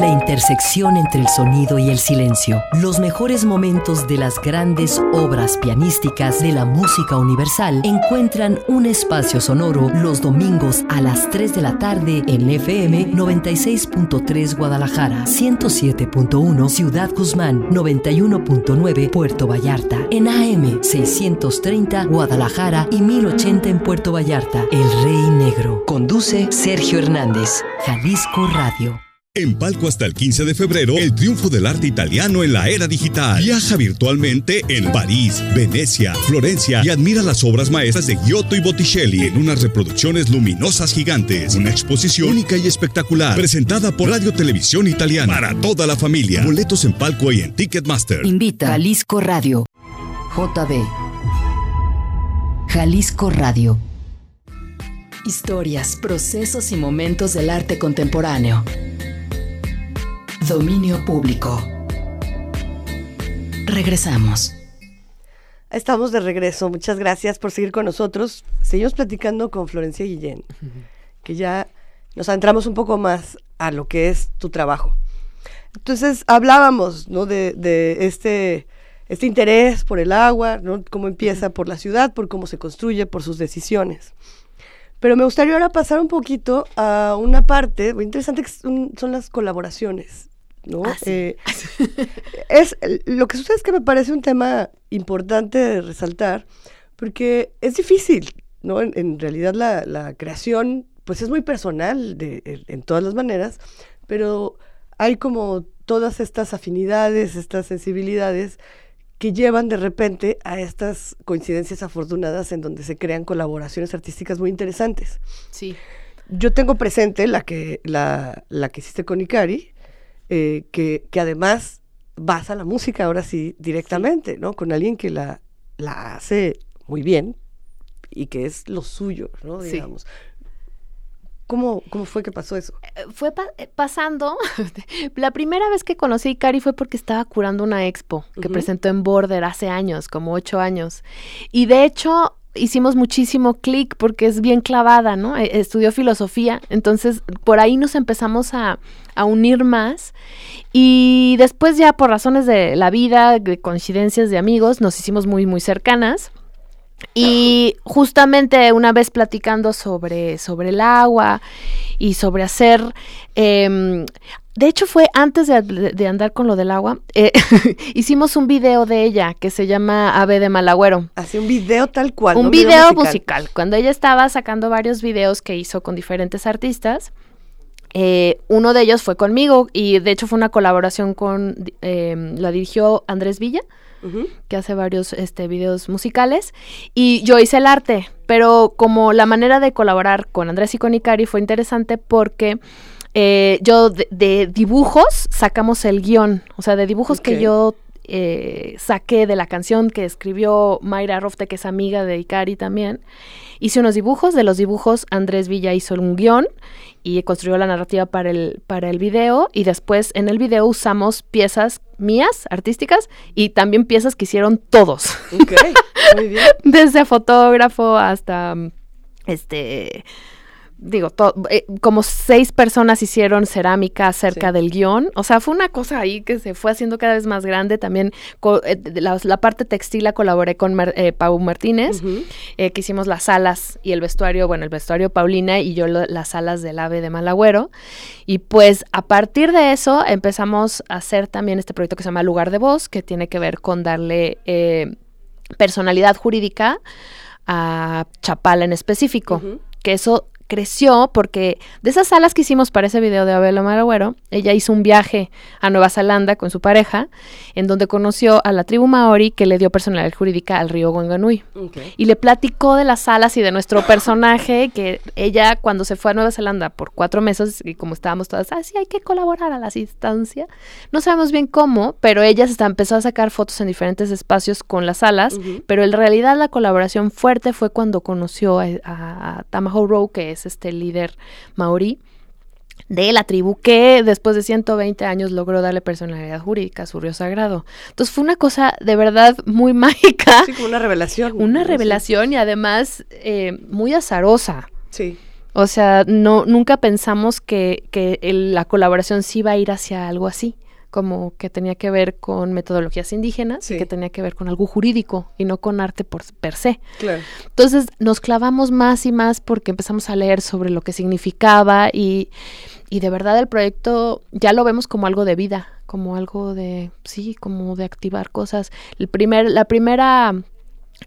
La intersección entre el sonido y el silencio. Los mejores momentos de las grandes obras pianísticas de la música universal encuentran un espacio sonoro los domingos a las 3 de la tarde en FM 96.3 Guadalajara, 107.1 Ciudad Guzmán, 91.9 Puerto Vallarta, en AM 630 Guadalajara y 1080 en Puerto Vallarta. El Rey Negro. Conduce Sergio Hernández. Jalisco Radio. En Palco hasta el 15 de febrero, el triunfo del arte italiano en la era digital. Viaja virtualmente en París, Venecia, Florencia y admira las obras maestras de Giotto y Botticelli en unas reproducciones luminosas gigantes. Una exposición única y espectacular, presentada por Radio Televisión Italiana para toda la familia. Boletos en Palco y en Ticketmaster. Invita Jalisco Radio. JB. Jalisco Radio. Historias, procesos y momentos del arte contemporáneo. Dominio público. Regresamos. Estamos de regreso. Muchas gracias por seguir con nosotros. Seguimos platicando con Florencia Guillén, que ya nos adentramos un poco más a lo que es tu trabajo. Entonces, hablábamos ¿no? de, de este, este interés por el agua, ¿no? cómo empieza por la ciudad, por cómo se construye, por sus decisiones. Pero me gustaría ahora pasar un poquito a una parte muy interesante que son, son las colaboraciones. ¿No? Ah, sí. Eh, es, lo que sucede es que me parece un tema importante de resaltar, porque es difícil, ¿no? En, en realidad la, la creación, pues es muy personal de, en, en todas las maneras, pero hay como todas estas afinidades, estas sensibilidades que llevan de repente a estas coincidencias afortunadas en donde se crean colaboraciones artísticas muy interesantes. Sí. Yo tengo presente la que, la, la que hiciste con Ikari, eh, que, que además basa la música ahora sí directamente, ¿no? Con alguien que la, la hace muy bien y que es lo suyo, ¿no? Sí. Digamos. ¿Cómo, ¿Cómo fue que pasó eso? Eh, Fue pa- eh, pasando, la primera vez que conocí a Ikari fue porque estaba curando una expo que presentó en Border hace años, como ocho años. Y de hecho hicimos muchísimo clic porque es bien clavada, ¿no? Eh, Estudió filosofía, entonces por ahí nos empezamos a, a unir más. Y después ya por razones de la vida, de coincidencias de amigos, nos hicimos muy, muy cercanas. Y justamente una vez platicando sobre, sobre el agua y sobre hacer... em, de hecho fue antes de, de andar con lo del agua, eh, hicimos un video de ella que se llama Ave de Malagüero. Así un video tal cual. Un ¿no? video, musical. Cuando ella estaba sacando varios videos que hizo con diferentes artistas, eh, uno de ellos fue conmigo y de hecho fue una colaboración con, eh, la dirigió Andrés Villa que hace varios este, videos musicales, y yo hice el arte, pero como la manera de colaborar con Andrés y con Ikari fue interesante porque eh, yo de, de dibujos sacamos el guion, o sea, de dibujos que yo eh, saqué de la canción que escribió Mayra Rofte, que es amiga de Ikari también. Hice unos dibujos, de los dibujos Andrés Villa hizo un guion y construyó la narrativa para el, para el video y después en el video usamos piezas mías, artísticas, y también piezas que hicieron todos. Ok, muy bien. Desde fotógrafo hasta este digo, to- eh, como seis personas hicieron cerámica cerca Sí. del guion. O sea, fue una cosa ahí que se fue haciendo cada vez más grande. También co- eh, la, la parte textil la colaboré con Mar- eh, Pau Martínez, que hicimos las alas y el vestuario, bueno, el vestuario Paulina y yo lo- las alas del ave de Malagüero. Y pues a partir de eso empezamos a hacer también este proyecto que se llama Lugar de Voz, que tiene que ver con darle personalidad jurídica a Chapala en específico. Que eso creció porque de esas salas que hicimos para ese video de Abel Malagüero, ella hizo un viaje a Nueva Zelanda con su pareja, en donde conoció a la tribu maori que le dio personalidad jurídica al río Wanganui. Ok. Y le platicó de las salas y de nuestro personaje, que ella cuando se fue a Nueva Zelanda por cuatro meses, y como estábamos todas, ah, sí, hay que colaborar a la distancia. No sabemos bien cómo, pero ella se está- empezó a sacar fotos en diferentes espacios con las salas, Ujú. pero en realidad la colaboración fuerte fue cuando conoció a, a, a Tamaho Rowe, que es este líder maorí de la tribu que después de 120 años logró darle personalidad jurídica a su río sagrado. Entonces fue una cosa de verdad muy mágica Sí, como una revelación. una revelación y además eh, muy azarosa. Sí. O sea, no, nunca pensamos que, que el- la colaboración sí iba a ir hacia algo así, como que tenía que ver con metodologías indígenas y que tenía que ver con algo jurídico y no con arte por per se. Claro. Entonces nos clavamos más y más porque empezamos a leer sobre lo que significaba y, y de verdad el proyecto ya lo vemos como algo de vida, como algo de, sí, como de activar cosas. El primer, la primera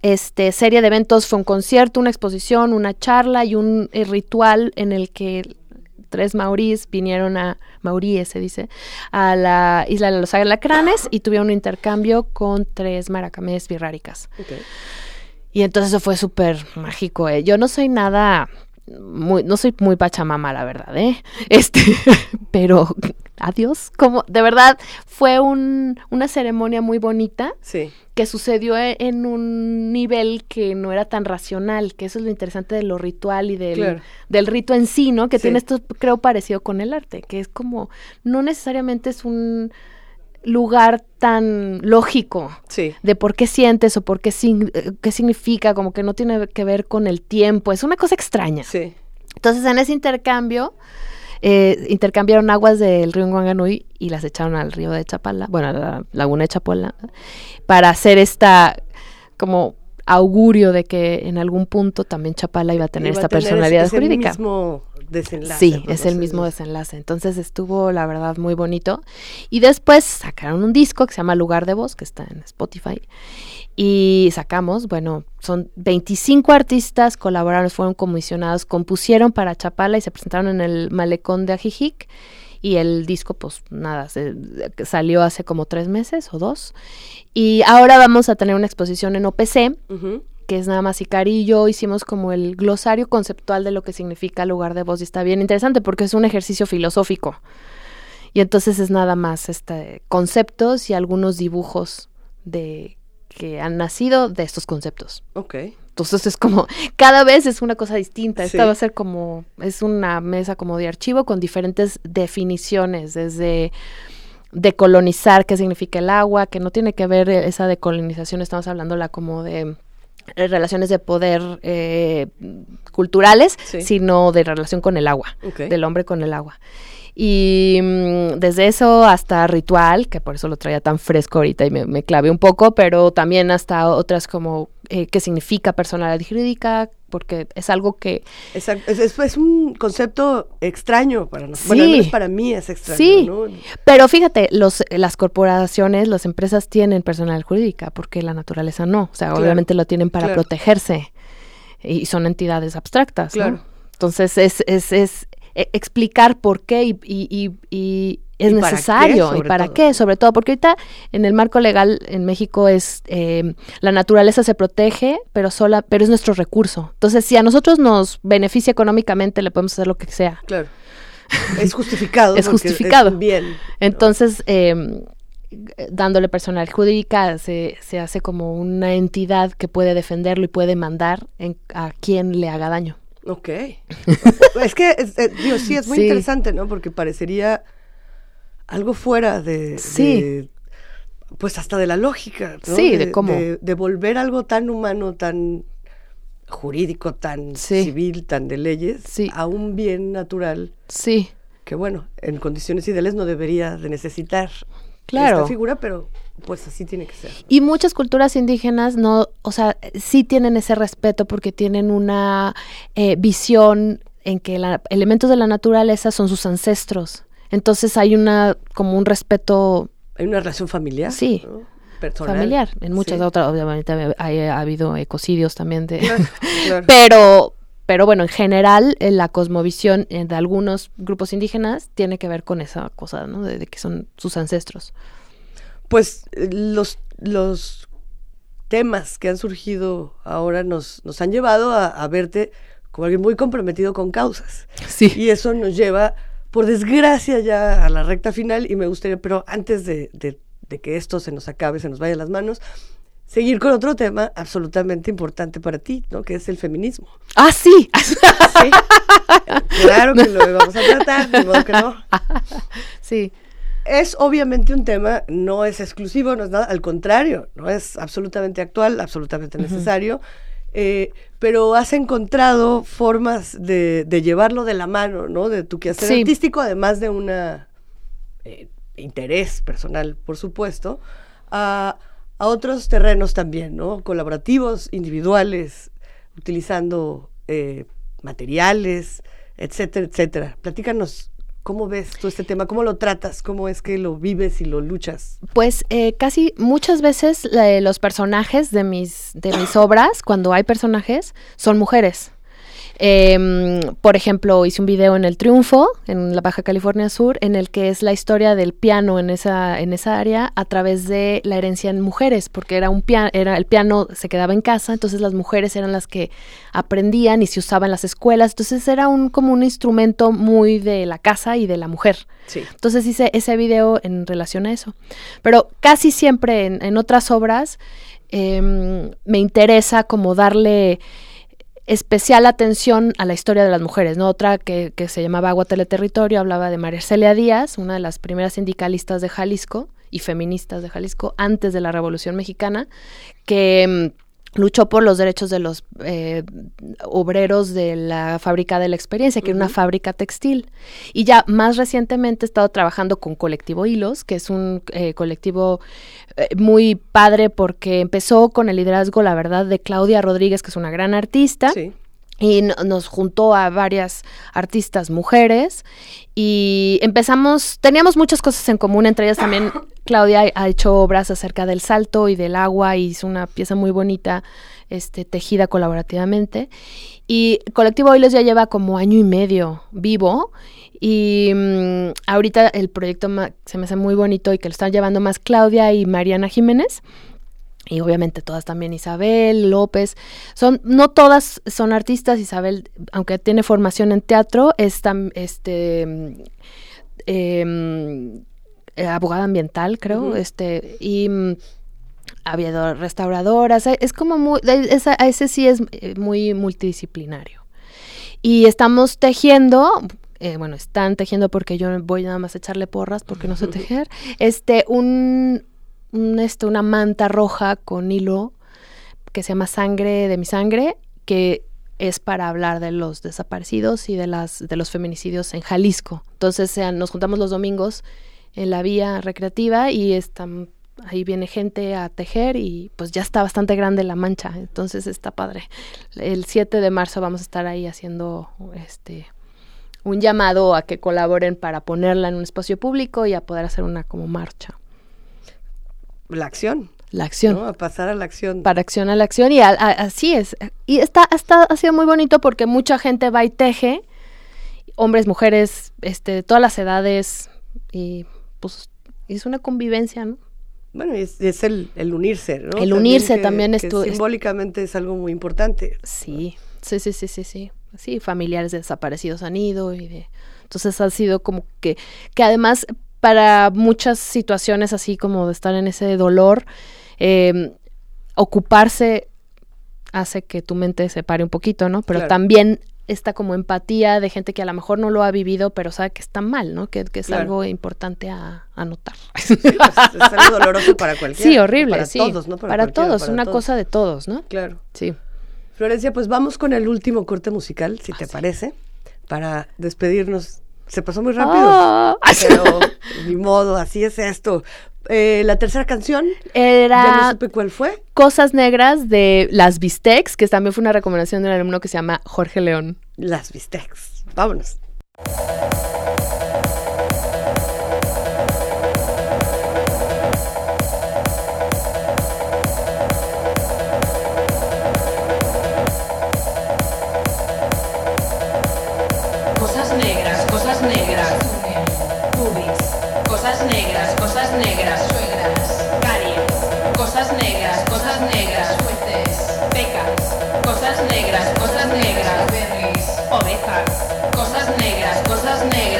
este, serie de eventos fue un concierto, una exposición, una charla y un eh, ritual en el que tres maurís vinieron a, mauríes se dice, a la isla de los alacranes y tuvieron un intercambio con tres maracamés birráricas. Y entonces eso fue súper mágico. eh. Yo no soy nada, muy, no soy muy pachamama, la verdad, ¿eh? Este, pero adiós, como de verdad fue un, una ceremonia muy bonita Sí. que sucedió e- en un nivel que no era tan racional, que eso es lo interesante de lo ritual y del, Claro. del rito en sí, ¿no? Que Sí. tiene esto, creo, parecido con el arte, que es como, no necesariamente es un lugar tan lógico Sí. de por qué sientes o por qué, sign- eh, qué significa, como que no tiene que ver con el tiempo, es una cosa extraña. Sí. Entonces, en ese intercambio, eh, intercambiaron aguas del río Wanganui y las echaron al río de Chapala, bueno, a la laguna de Chapala, para hacer esta como augurio de que en algún punto también Chapala iba a tener Iba a esta tener personalidad ese- ese jurídica. mismo desenlace. Sí, ¿no? es el mismo desenlace. Entonces estuvo, la verdad, muy bonito. Y después sacaron un disco que se llama Lugar de Voz, que está en Spotify. Y sacamos, bueno, son 25 artistas colaboraron, fueron comisionados, compusieron para Chapala y se presentaron en el malecón de Ajijic. Y el disco, pues nada, se- salió hace como tres meses o dos. Y ahora vamos a tener una exposición en OPC, que es nada más Icari y yo hicimos como el glosario conceptual de lo que significa lugar de voz y está bien interesante porque es un ejercicio filosófico. Y entonces es nada más este conceptos y algunos dibujos de que han nacido de estos conceptos. Ok. Entonces es como, cada vez es una cosa distinta. Esta Sí. va a ser como, es una mesa como de archivo con diferentes definiciones, desde decolonizar qué significa el agua, que no tiene que ver esa decolonización, estamos hablando la como de eh, relaciones de poder eh, culturales, Sí. sino de relación con el agua, Ok. del hombre con el agua. Y mm, desde eso hasta ritual, que por eso lo traía tan fresco ahorita y me, me clavé un poco, pero también hasta otras como eh, qué significa personalidad jurídica, porque es algo que Exacto. Es, es- es un concepto extraño para nosotros. Bueno, al menos para mí es extraño, Sí, ¿no? pero fíjate, los, las corporaciones, las empresas tienen personalidad jurídica, porque la naturaleza no. O sea, Claro, obviamente lo tienen para claro. protegerse y son entidades abstractas, ¿no? Claro. Entonces es, es, es eh, explicar por qué y, y- y- es Y para qué, necesario y para todo. qué, sobre todo porque ahorita en el marco legal en México es eh, la naturaleza se protege, pero sola, pero es nuestro recurso. Entonces, si a nosotros nos beneficia económicamente, le podemos hacer lo que sea. Claro. Es justificado. Es justificado. bien. Entonces, eh, dándole personal jurídica, se, se hace como una entidad que puede defenderlo y puede mandar en- a quien le haga daño. Ok. es que, es- eh, digo, sí, es muy Sí. interesante, ¿no? Porque parecería algo fuera de... Sí. de- pues hasta de la lógica, ¿no? Sí, de cómo. De, de volver algo tan humano, tan jurídico, tan Sí. civil, tan de leyes, a un bien natural. Sí. Que bueno, en condiciones ideales no debería de necesitar Claro. esta figura, pero pues así tiene que ser. Y muchas culturas indígenas no, o sea, sí tienen ese respeto porque tienen una eh, visión en que la, elementos de la naturaleza son sus ancestros. Entonces hay una como un respeto Hay una relación familiar. Sí. ¿no? Personal. familiar. En muchas Sí. otras, obviamente, ha, ha habido ecocidios también de. Claro, claro. pero, pero bueno, en general, eh, la cosmovisión eh, de algunos grupos indígenas tiene que ver con esa cosa, ¿no? De, de que son sus ancestros. Pues los, los temas que han surgido ahora nos, nos han llevado a, a verte como alguien muy comprometido con causas. Sí. Y eso nos lleva, por desgracia, ya a la recta final. Y me gustaría, pero antes de, de- de que esto se nos acabe, se nos vaya las manos, seguir con otro tema absolutamente importante para ti, ¿no? Que es el feminismo. ¡Ah, sí! Claro que lo vamos a tratar, de modo que no. Sí. Es obviamente un tema, no es exclusivo, no es nada, al contrario, no es absolutamente actual, absolutamente necesario. Eh, pero has encontrado formas de, de, llevarlo de la mano, ¿no? De tu quehacer Sí. artístico, además de un interés personal, por supuesto, a, a otros terrenos también, ¿no? Colaborativos, individuales, utilizando eh, materiales, etcétera, etcétera. Platícanos, ¿cómo ves tú este tema? ¿Cómo lo tratas? ¿Cómo es que lo vives y lo luchas? Pues eh, casi muchas veces la- los personajes de mis, de mis obras, cuando hay personajes, son mujeres. Em, por ejemplo, hice un video en El Triunfo, en la Baja California Sur, en el que es la historia del piano en esa, en esa área a través de la herencia en mujeres, porque era un piano, era el piano se quedaba en casa, entonces las mujeres eran las que aprendían y se usaba en las escuelas, entonces era un como un instrumento muy de la casa y de la mujer. Sí. Entonces hice ese video en relación a eso. Pero casi siempre en, en otras obras em, me interesa como darle especial atención a la historia de las mujeres, ¿no? Otra que, que se llamaba Agua Teleterritorio, hablaba de María Celia Díaz, una de las primeras sindicalistas de Jalisco y feministas de Jalisco antes de la Revolución Mexicana, que mm, luchó por los derechos de los eh, obreros de la fábrica de la experiencia, que era una fábrica textil. Y ya más recientemente he estado trabajando con Colectivo Hilos, que es un eh, colectivo eh, muy padre porque empezó con el liderazgo, la verdad, de Claudia Rodríguez, que es una gran artista. Y no- nos juntó a varias artistas mujeres y empezamos, teníamos muchas cosas en común, entre ellas también Claudia ha hecho obras acerca del salto y del agua y hizo una pieza muy bonita, este, tejida colaborativamente. Y Colectivo Hilos ya lleva como año y medio vivo y mm, ahorita el proyecto se me hace muy bonito y que lo están llevando más Claudia y Mariana Jiménez. Y obviamente todas también Isabel, López. Son, no todas son artistas. Isabel, aunque tiene formación en teatro, es tam- este em, eh, abogada ambiental, creo. Este, y mm, había restauradoras. Es como muy, esa- ese sí es eh, muy multidisciplinario. Y estamos tejiendo, eh, bueno, están tejiendo porque yo voy nada más a echarle porras porque no sé tejer, este, un, un, este, una manta roja con hilo que se llama Sangre de mi sangre, que es para hablar de los desaparecidos y de las de los feminicidios en Jalisco. Entonces eh, nos juntamos los domingos en la vía recreativa y están ahí viene gente a tejer y pues ya está bastante grande la mancha, entonces está padre. El 7 de marzo vamos a estar ahí haciendo este un llamado a que colaboren para ponerla en un espacio público y a poder hacer una como marcha. La acción. La acción. ¿no? A pasar a la acción. Para acción a la acción y a- a- así es. Y está, está, ha sido muy bonito porque mucha gente va y teje, hombres, mujeres, este, de todas las edades y pues es una convivencia, ¿no? Bueno, es, es el, el unirse, ¿no? El unirse que- también es tu- Simbólicamente es algo muy importante. Sí, sí, sí, sí, sí, sí. Sí, familiares de desaparecidos han ido y de... Entonces ha sido como que, que además para muchas situaciones así como de estar en ese dolor, eh, ocuparse hace que tu mente se pare un poquito, ¿no? Pero Claro. también esta como empatía de gente que a lo mejor no lo ha vivido, pero sabe que está mal, ¿no? Que, que es Claro. algo importante a, notar. Sí, pues, es algo doloroso para cualquiera. Sí, horrible, Para sí. todos, ¿no? Para, cualquiera, todos, para una todos. cosa de todos, ¿no? Claro. Sí. Florencia, pues vamos con el último corte musical, Ah, si te parece, para despedirnos. Se pasó muy rápido, Ah. pero ni modo, así es esto. Eh, la tercera canción, Era ya no supe cuál fue. Cosas Negras de Las Bistecs, que también fue una recomendación de un alumno que se llama Jorge León. Las Bistecs. Vámonos. Cosas negras, cosas negras. Suegras. Caries. Cosas negras, cosas negras. Fuentes. Pecas. Cosas negras, cosas negras. Berries. Ovejas. Cosas negras, cosas negras.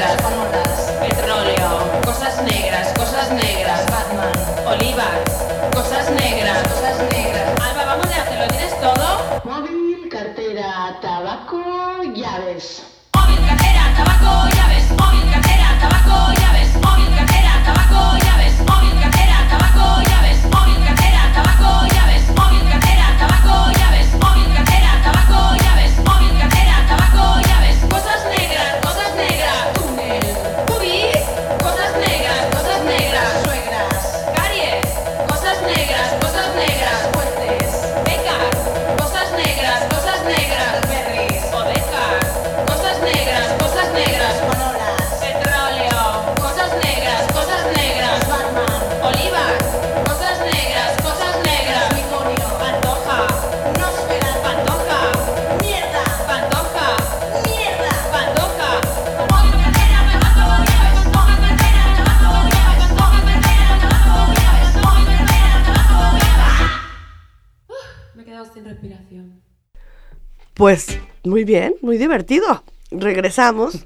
Pues muy bien, muy divertido. Regresamos.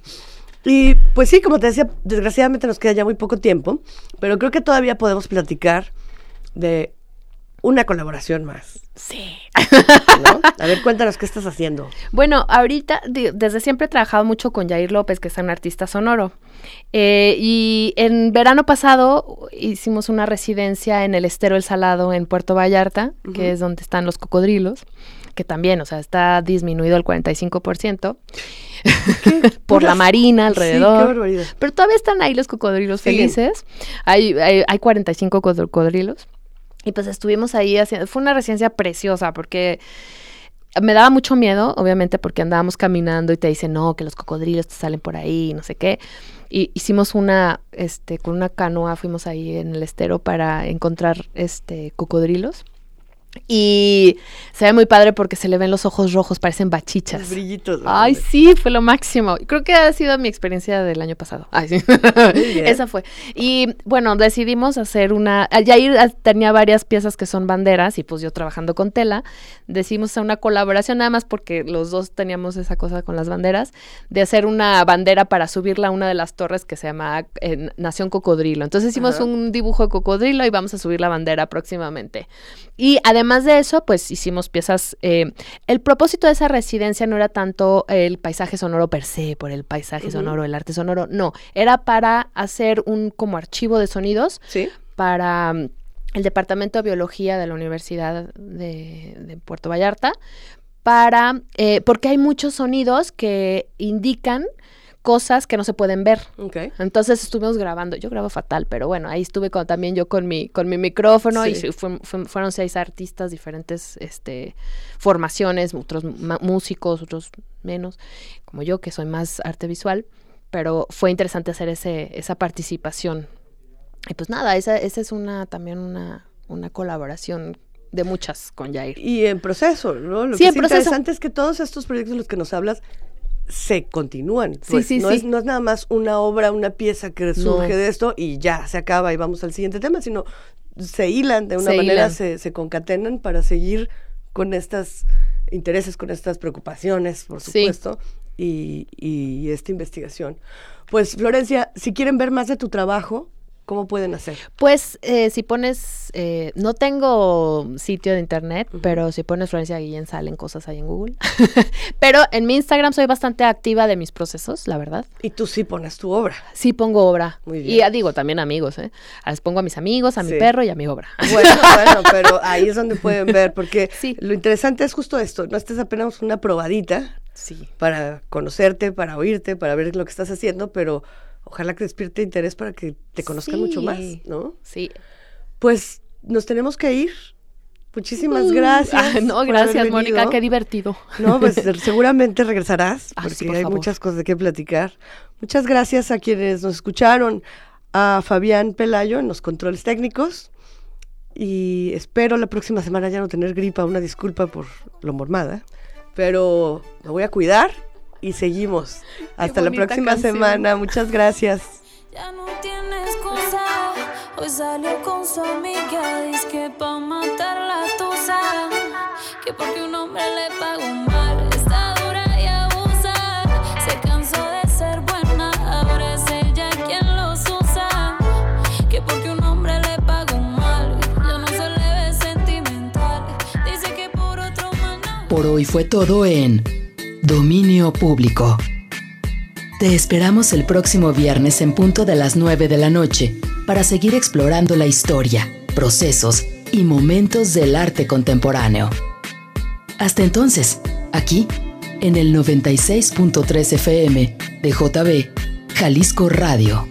Y pues sí, como te decía, desgraciadamente nos queda ya muy poco tiempo, pero creo que todavía podemos platicar de una colaboración más. Sí. ¿no? A ver, cuéntanos qué estás haciendo. Bueno, ahorita, desde siempre he trabajado mucho con Jair López, que es un artista sonoro. Eh, y en verano pasado hicimos una residencia en el Estero El Salado, en Puerto Vallarta, que es donde están los cocodrilos, que también, o sea, está disminuido el 45%. por la marina Sí, alrededor. qué. Pero todavía están ahí los cocodrilos felices. Hay, hay, hay 45 cocodrilos. Y pues estuvimos ahí haciendo, fue una residencia preciosa porque me daba mucho miedo, obviamente, porque andábamos caminando y te dicen, no, que los cocodrilos te salen por ahí, no sé qué. Y hicimos una, este, con una canoa, fuimos ahí en el estero para encontrar, este, cocodrilos. Y se ve muy padre porque se le ven los ojos rojos, parecen bachichas. Los brillitos. Ay, sí, fue lo máximo. Creo que ha sido mi experiencia del año pasado. Ay, sí. Esa fue. Y bueno, decidimos hacer una. Yair tenía varias piezas que son banderas y pues yo trabajando con tela, decidimos hacer una colaboración nada más porque los dos teníamos esa cosa con las banderas, de hacer una bandera para subirla a una de las torres que se llama eh, Nación Cocodrilo. Entonces hicimos Ajá. un dibujo de cocodrilo y vamos a subir la bandera próximamente. Y además de eso, pues hicimos piezas. eh, el propósito de esa residencia no era tanto el paisaje sonoro per se, por el paisaje sonoro, el arte sonoro, no. Era para hacer un como archivo de sonidos Sí. para mm, el Departamento de Biología de la Universidad de, de Puerto Vallarta, para eh, porque hay muchos sonidos que indican cosas que no se pueden ver. Entonces estuvimos grabando, yo grabo fatal, pero bueno, ahí estuve con- también yo con mi, con mi micrófono y Sí. sí, fue- fue- fueron seis artistas, diferentes este, formaciones, otros músicos, otros menos, como yo que soy más arte visual, pero fue interesante hacer ese, esa participación. Y pues nada, esa, esa es una también una, una colaboración de muchas con Jair. Y en proceso, ¿no? Lo Sí, que en es proceso. interesante es que todos estos proyectos de los que nos hablas se continúan. Sí, pues. sí, no, sí. Es, no es nada más una obra, una pieza que surge No. de esto y ya se acaba y vamos al siguiente tema, sino se hilan de una Se manera, se, se concatenan para seguir con estos intereses, con estas preocupaciones, por supuesto, y, y esta investigación. Pues, Florencia, si quieren ver más de tu trabajo, ¿cómo pueden hacer? Pues eh, si pones, eh, no tengo sitio de internet, pero si pones Florencia Guillén salen cosas ahí en Google. pero en mi Instagram soy bastante activa de mis procesos, la verdad. Y tú sí pones tu obra. Sí pongo obra. Muy Y bien. ya digo, también amigos, ¿eh? Les pongo a mis amigos, a mi perro y a mi obra. Bueno, bueno, pero ahí es donde pueden ver, porque lo interesante es justo esto, no estés apenas una probadita Sí. para conocerte, para oírte, para ver lo que estás haciendo, pero ojalá que despierte interés para que te conozcan mucho más, Sí. ¿no? Sí. Pues nos tenemos que ir. Muchísimas Uh, gracias. no, gracias, Mónica, qué divertido. No, pues seguramente regresarás, Ah, porque sí, por hay favor. muchas cosas de qué platicar. Muchas gracias a quienes nos escucharon, a Fabián Pelayo en los controles técnicos. Y espero la próxima semana ya no tener gripa, una disculpa por lo mormada. Pero me voy a cuidar y seguimos. Hasta la próxima canción. semana. Muchas gracias. Ya no tiene excusa. Hoy salió con su amiga. Dice que pa' matar la tusa. Que porque un hombre le pagó mal. Está dura y abusa. Se cansó de ser buena. Ahora es ella quien los usa. Que porque un hombre le pagó mal. Ya no se le ve sentimental. Dice que por otro man no. Por hoy fue todo en Dominio Público. Te esperamos el próximo viernes en punto de las 9 de la noche para seguir explorando la historia, procesos y momentos del arte contemporáneo. Hasta entonces, aquí, en el 96.3 FM de JB, Jalisco Radio.